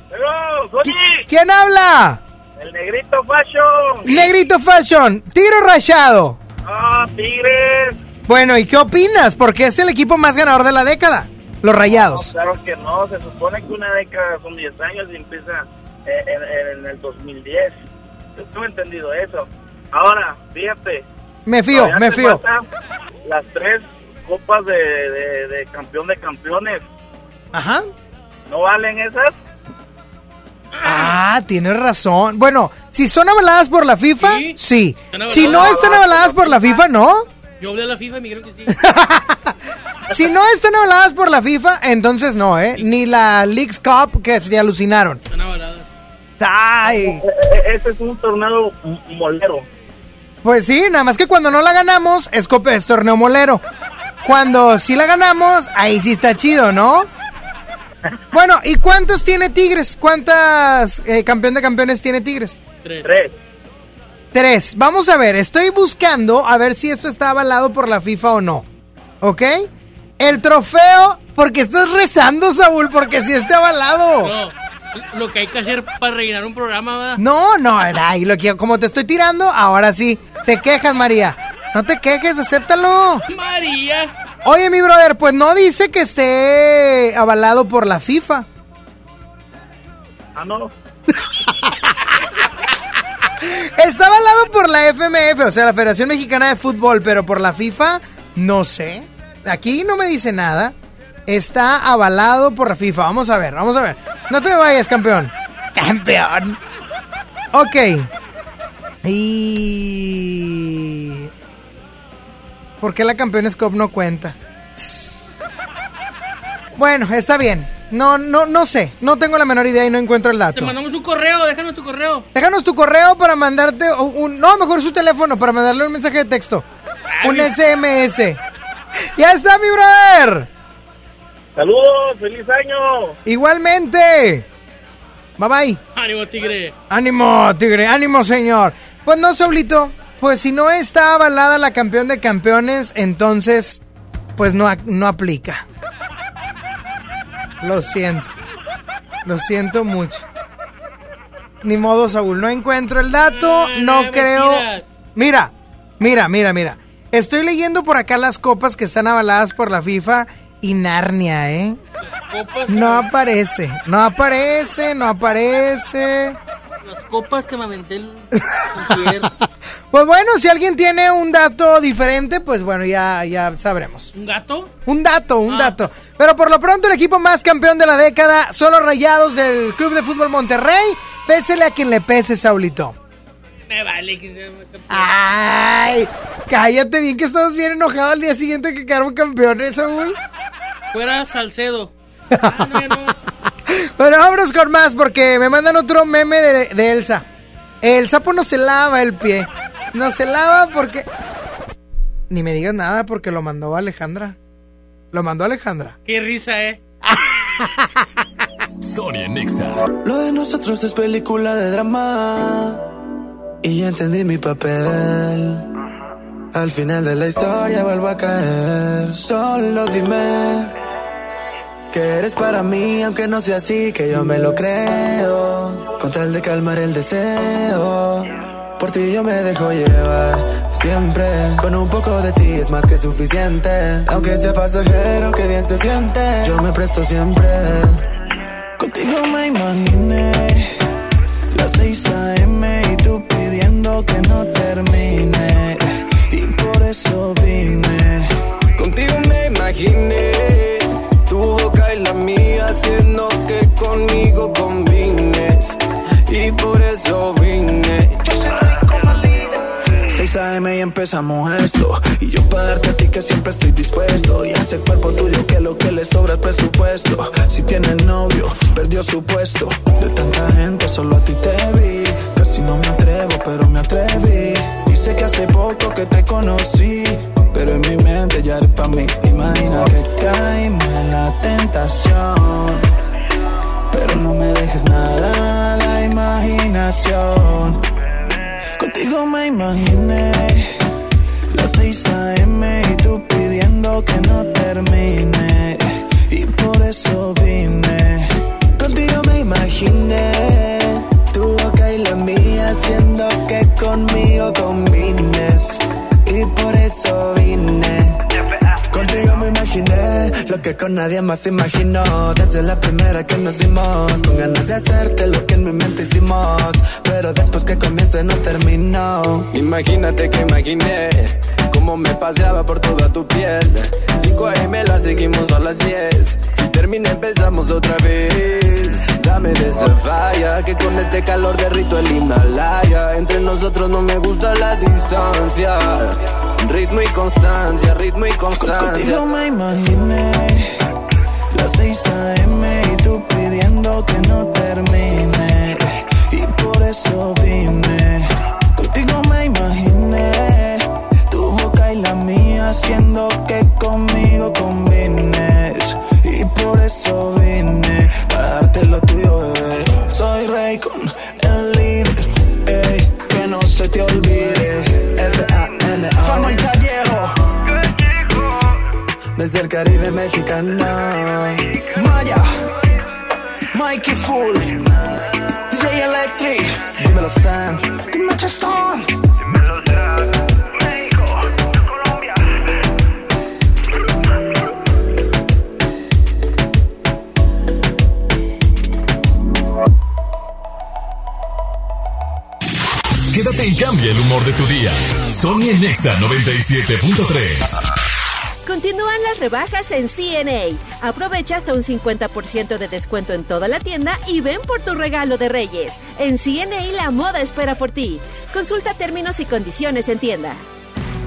Hello,
¿Quién habla?
el negrito fashion.
Negrito Fashion. Tigre o rayado.
Ah, Tigres.
Bueno, ¿y qué opinas? Porque es el equipo más ganador de la década. Los
No,
rayados.
claro que no, se supone que una década son 10 años y empieza eh, en, en el 2010. Yo tengo entendido eso. Ahora, fíjate.
Me fío, me fío.
Las tres copas de, de- de campeón de campeones.
Ajá.
¿No valen esas?
Ah, tienes razón. Bueno, si son avaladas por la FIFA, sí. Si no están avaladas por la FIFA, no.
Yo hablé a la FIFA y me dijeron que sí.
Si no están avaladas por la FIFA, entonces no, ¿eh? Ni la Leagues Cup, que se alucinaron.
Están avaladas.
¡Ay!
Ese es un torneo molero.
Pues sí, nada más que cuando no la ganamos, es, copa- es torneo molero. Cuando sí la ganamos, ahí sí está chido, ¿no? Bueno, ¿y cuántos tiene Tigres? ¿Cuántas eh, campeón de campeones tiene Tigres?
Tres.
Tres.
Tres. Vamos a ver, estoy buscando a ver si esto está avalado por la FIFA o no. ¿Ok? El trofeo, porque estás rezando, Saúl, porque sí está avalado.
No, lo que hay que hacer para rellenar un programa, ¿verdad?
No, no, era y lo que como te estoy tirando, ahora sí. Te quejas, María. No te quejes, acéptalo.
María.
Oye, mi brother, pues no dice que esté avalado por la FIFA.
Ah, no.
Está avalado por la FMF, o sea, la Federación Mexicana de Fútbol, pero por la FIFA, no sé. Aquí no me dice nada. Está avalado por la FIFA. Vamos a ver, vamos a ver. No te me vayas, campeón. Campeón. Ok. Y... ¿Por qué la Campeones Cup no cuenta? Bueno, está bien. No, no, no sé. No tengo la menor idea y no encuentro el
Te
dato.
mandamos un correo, déjanos tu correo.
Déjanos tu correo para mandarte un, un- no, mejor su teléfono para mandarle un mensaje de texto. Un SMS. Ya está, mi brother.
Saludos, feliz año.
Igualmente. Bye bye.
Ánimo, tigre.
Ánimo, tigre, ánimo, señor. Pues no, Saulito. Pues si no está avalada la campeón de campeones, entonces, pues no, no aplica. Lo siento. Lo siento mucho. Ni modo, Saúl. No encuentro el dato. No
no,
creo. Mira, mira, mira, mira. Estoy leyendo por acá las copas que están avaladas por la FIFA y Narnia, ¿eh? No aparece, no aparece, no aparece.
Las copas que me aventé el.
Pues bueno, si alguien tiene un dato diferente, pues bueno, ya, ya sabremos.
¿Un gato?
Un dato,
Ah.
un dato. Pero por lo pronto el equipo más campeón de la década son los rayados del Club de Fútbol Monterrey. Pésele a quien le pese, Saulito.
Me vale que sea campeón.
Ay, cállate bien que estás bien enojado al día siguiente que quedaron campeones, Saúl.
Fuera Salcedo.
Bueno, vámonos con más porque me mandan otro meme de, de Elsa. El sapo no se lava el pie. No se lava porque... Ni me digas nada porque lo mandó Alejandra. Lo mandó Alejandra.
Qué risa, eh.
Sonia Nexa.
Lo de nosotros es película de drama. Y ya entendí mi papel. Al final de la historia vuelvo a caer. Solo dime que eres para mí, aunque no sea así, que yo me lo creo. Con tal de calmar el deseo. Por ti yo me dejo llevar siempre. Con un poco de ti es más que suficiente. Aunque sea pasajero, que bien se siente. Yo me presto siempre. Contigo me imaginé las 6 a.m. y tú pidiendo que no termine. Y por eso vine.
Contigo me imaginé conmigo combines y por eso vine.
6 a.m. y empezamos esto. Y yo para darte a ti que siempre estoy dispuesto. Y ese cuerpo tuyo que lo que le sobra es presupuesto. Si tienes novio, perdió su puesto. De tanta gente, solo a ti te vi. Casi no me atrevo, pero me atreví. Y sé que hace poco que te conocí. Pero en mi mente ya eres pa' mí. Imagina que caímos en la tentación. Pero no me dejes nada a la imaginación. Contigo me imaginé las 6 a.m. y tú pidiendo que no termine. Y por eso vine.
Contigo me imaginé tu boca y la mía haciendo que conmigo combines y por eso vine.
Contigo me imaginé lo que con nadie más imaginó. Desde la primera que nos vimos, con ganas de hacerte lo que en mi mente hicimos. Pero después que comience no terminó.
Imagínate que imaginé cómo me paseaba por toda tu piel. 5 a.m. la seguimos a las 10. Si termina empezamos otra vez. Dame de esa falla que con este calor derrito el Himalaya. Entre nosotros no me gusta la distancia. Ritmo y constancia, ritmo y constancia.
Contigo me imaginé las 6 a.m. y tú pidiendo que no termine. Y por eso vine. Contigo me imaginé tu boca y la mía haciendo que conmigo combines. Y por eso vine para darte lo tuyo, bebé. Soy Raycon, el líder. Ey, que no se te olvide. Fama y Callejo. Desde el Caribe mexicano. Maya. Mikey Full. DJ Electric. Dímelo Sam. Dime Chestón.
Quédate y cambia el humor de tu día. Sony en Nexa 97.3.
Continúan las rebajas en CNA. Aprovecha hasta un 50% de descuento en toda la tienda y ven por tu regalo de Reyes. En CNA la moda espera por ti. Consulta términos y condiciones en tienda.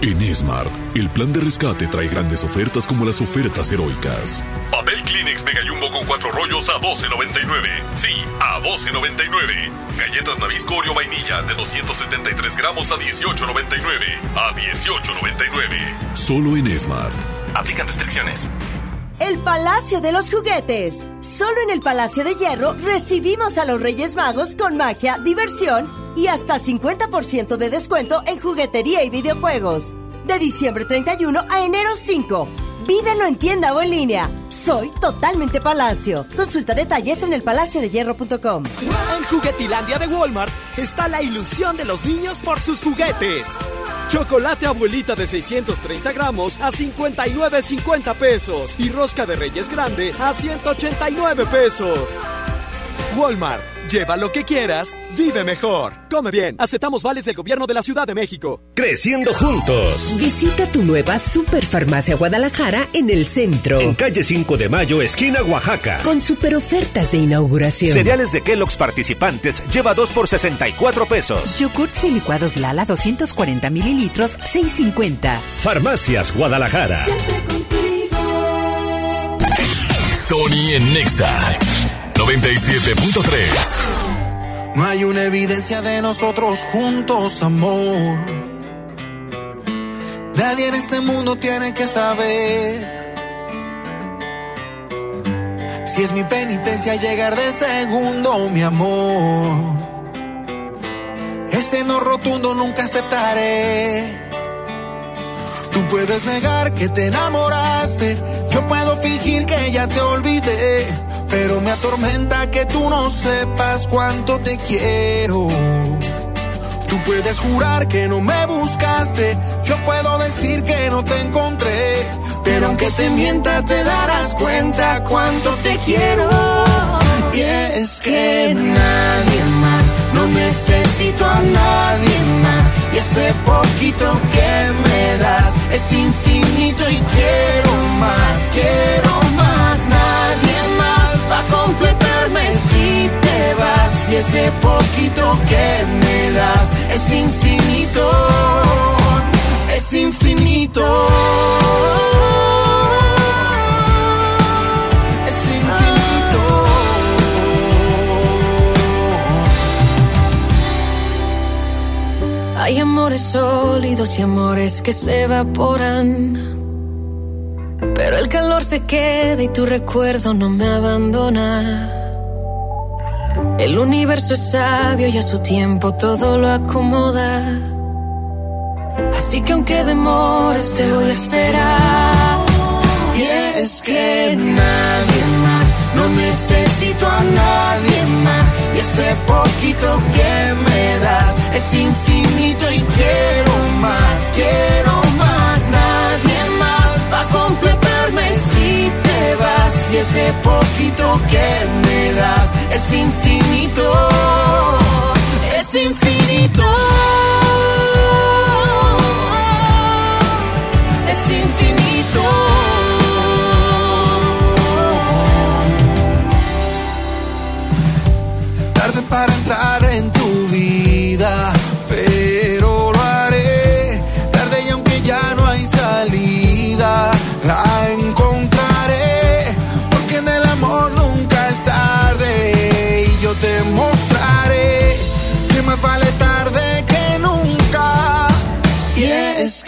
En Smart, el plan de rescate trae grandes ofertas como las ofertas heroicas. Papel Kleenex Mega Jumbo con cuatro rollos a 12.99. Sí, a 12.99. Galletas Nabisco Oreo Vainilla de 273 gramos a 18.99. A 18.99. Solo en Smart. Aplican restricciones.
El Palacio de los Juguetes. Solo en el Palacio de Hierro recibimos a los Reyes Magos con magia, diversión y hasta 50% de descuento en juguetería y videojuegos. De diciembre 31 a enero 5. Vívelo en tienda o en línea. Soy totalmente Palacio. Consulta detalles en elpalaciodehierro.com.
En Juguetilandia de Walmart está la ilusión de los niños por sus juguetes. Chocolate abuelita de 630 gramos a 59.50 pesos y rosca de reyes grande a 189 pesos. Walmart, lleva lo que quieras, vive mejor. Come bien, aceptamos vales del gobierno de la Ciudad de México.
Creciendo juntos. Visita tu nueva Superfarmacia Guadalajara en el centro.
En calle 5 de Mayo, esquina Oaxaca.
Con super ofertas de inauguración.
Cereales de Kellogg's participantes lleva 2 por 64 pesos.
Yogurts y licuados Lala 240 mililitros, 6.50.
Farmacias Guadalajara.
Sony en Nexa 97.3.
No hay una evidencia de nosotros juntos, amor. Nadie en este mundo tiene que saber. Si es mi penitencia llegar de segundo, mi amor. Ese no rotundo nunca aceptaré. Tú puedes negar que te enamoraste. Yo puedo fingir que ya te olvidé. Pero me atormenta que tú no sepas cuánto te quiero. Tú puedes jurar que no me buscaste. Yo puedo decir que no te encontré. Pero aunque te mienta, te darás cuenta cuánto te quiero. Y es que nadie más, no necesito a nadie más. Y ese poquito que me das es infinito y quiero más, quiero más. Completarme si te vas. Y ese poquito que me das es infinito, es infinito. Es infinito.
Hay amores sólidos y amores que se evaporan. Pero el calor se queda y tu recuerdo no me abandona. El universo es sabio y a su tiempo todo lo acomoda. Así que aunque demores te voy a esperar.
Y es que nadie más, no necesito a nadie más. Y ese poquito que me das es infinito y quiero más, quiero Y ese poquito que me das es infinito, es infinito. Es infinito. Tarde para entrar en tu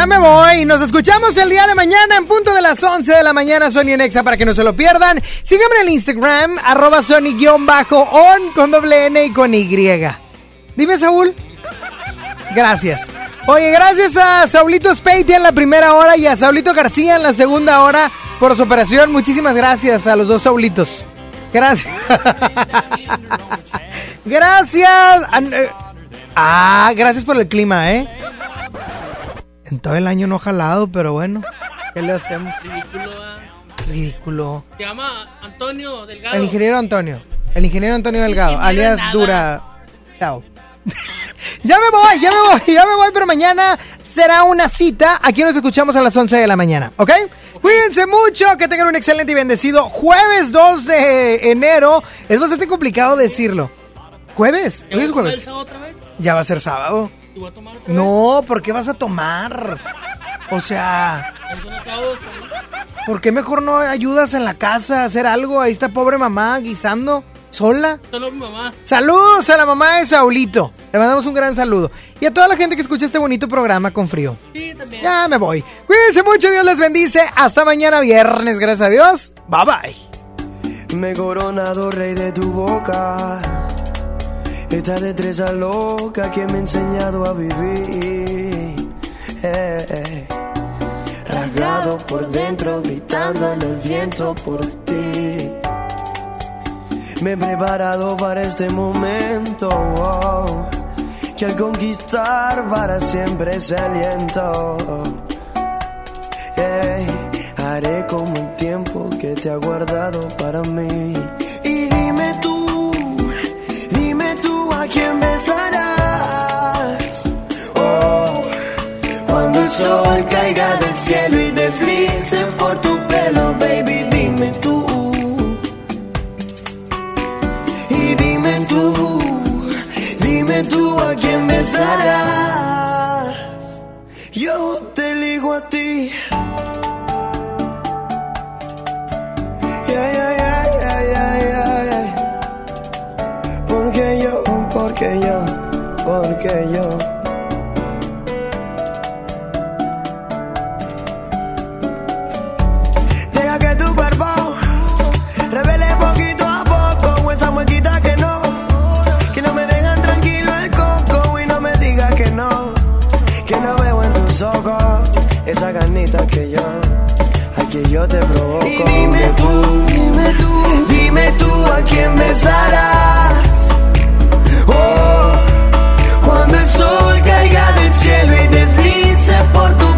Ya me voy. Nos escuchamos el día de mañana en punto de las 11 de la mañana, Sony en Exa, para que no se lo pierdan. Síganme en el Instagram, arroba Sony-on con doble N y con Y. Dime, Saúl. Gracias. Oye, gracias a Saulito Speiti en la primera hora y a Saulito García en la segunda hora por su operación. Muchísimas gracias a los dos Saulitos. Gracias. gracias. Ah, gracias por el clima, ¿eh? En todo el año no ha jalado, pero bueno. ¿Qué le hacemos?
Ridículo. ah.
Ridículo.
Se llama Antonio Delgado.
El ingeniero Antonio. El ingeniero Antonio Delgado,
ingeniero
alias
nada.
Dura. Chao. Ya me voy, ya me voy, ya me voy, pero mañana será una cita. Aquí nos escuchamos a las 11 de la mañana, ¿ok? Cuídense mucho, que tengan un excelente y bendecido jueves 2 de enero. Es bastante complicado decirlo. ¿Jueves? ¿Hoy es jueves?
otra vez?
Ya va a ser sábado.
¿Y voy a tomar otra vez?
No, ¿por qué vas a tomar? O sea,
Eso no acabo,
¿por qué mejor no ayudas en la casa a hacer algo? Ahí está pobre mamá guisando, sola.
Mi mamá.
Saludos a la mamá de Saulito. Le mandamos un gran saludo. Y a toda la gente que escucha este bonito programa con frío.
Sí, también.
Ya me voy. Cuídense mucho, Dios les bendice. Hasta mañana viernes, gracias a Dios. Bye bye.
Me he coronado rey de tu boca. Esta destreza loca que me ha enseñado a vivir. Eh, eh. Rasgado por dentro, gritando en el viento por ti. Me he preparado para este momento. wow, que al conquistar para siempre se aliento. Ey, haré como el tiempo que te ha guardado para mí. Oh, cuando el sol caiga del cielo y deslice por tu pelo, baby, dime tú. Y dime tú, dime tú a quién besarás. Porque yo, porque yo. Deja que tu cuerpo revele poquito a poco esa muequita que no, que no me dejan tranquilo el coco y no me digas que no, que no veo en tus ojos esa ganita que yo, a yo te provoco. Y dime tú, dime tú, dime tú a quién besarás. Deslice por tu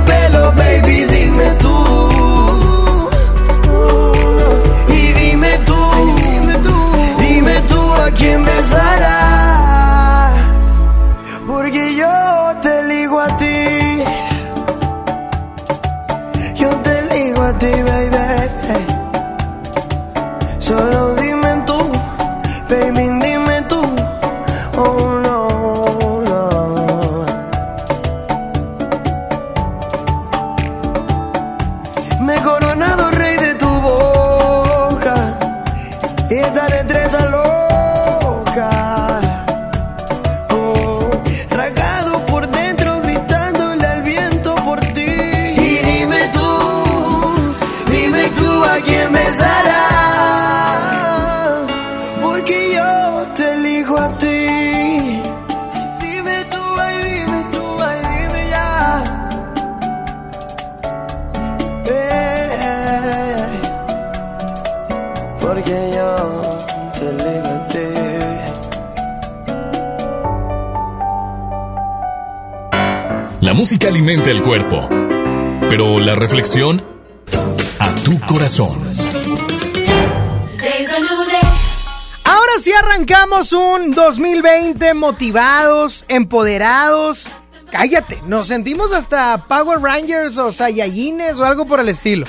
un 2020 motivados, empoderados. Cállate, nos sentimos hasta Power Rangers o Saiyajines o algo por el estilo.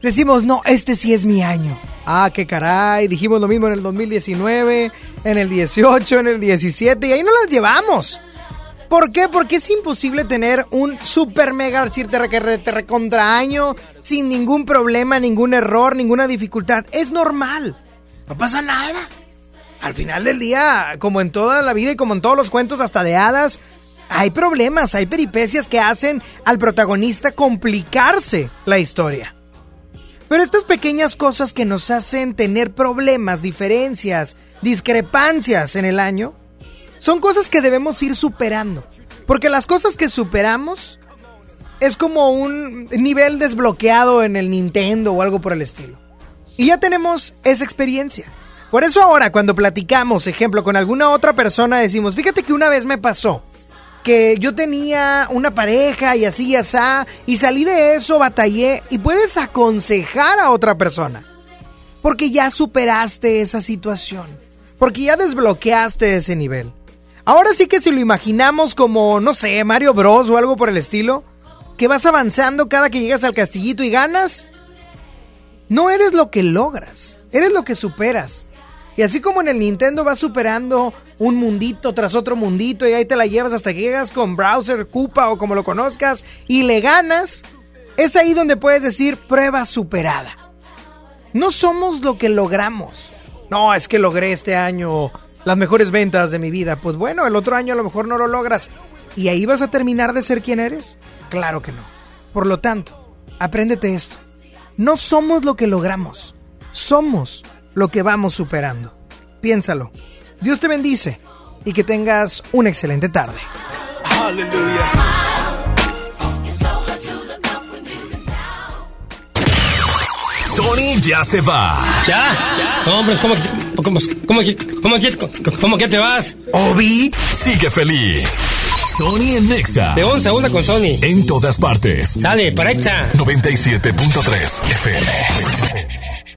Decimos, no, este sí es mi año. Ah, qué caray, dijimos lo mismo en el 2019, en el 18, en el 17 y ahí no las llevamos. ¿Por qué? Porque es imposible tener un super mega archirterre contra año sin ningún problema, ningún error, ninguna dificultad. Es normal. No pasa nada. Al final del día, como en toda la vida y como en todos los cuentos, hasta de hadas, hay problemas, hay peripecias que hacen al protagonista complicarse la historia. Pero estas pequeñas cosas que nos hacen tener problemas, diferencias, discrepancias en el año, son cosas que debemos ir superando. Porque las cosas que superamos es como un nivel desbloqueado en el Nintendo o algo por el estilo. Y ya tenemos esa experiencia. Por eso ahora cuando platicamos, ejemplo, con alguna otra persona, decimos, fíjate que una vez me pasó que yo tenía una pareja y así y así, y salí de eso, batallé, y puedes aconsejar a otra persona. Porque ya superaste esa situación. Porque ya desbloqueaste ese nivel. Ahora sí que si lo imaginamos como, no sé, Mario Bros o algo por el estilo, que vas avanzando cada que llegas al castillito y ganas, no eres lo que logras, eres lo que superas. Y así como en el Nintendo vas superando un mundito tras otro mundito y ahí te la llevas hasta que llegas con Browser, Koopa o como lo conozcas y le ganas, es ahí donde puedes decir prueba superada. No somos lo que logramos. No, es que logré este año las mejores ventas de mi vida. Pues bueno, el otro año a lo mejor no lo logras. ¿Y ahí vas a terminar de ser quien eres? Claro que no. Por lo tanto, apréndete esto. No somos lo que logramos. Somos lo que vamos superando. Piénsalo. Dios te bendice y que tengas una excelente tarde.
Sony ya se va.
¿Ya? ¿cómo, cómo, cómo, cómo, cómo, cómo que te vas?
Obi sigue feliz. Sony en Nexa.
De 11 a 1 con Sony.
En todas partes.
Sale, para Exa.
97.3 FM.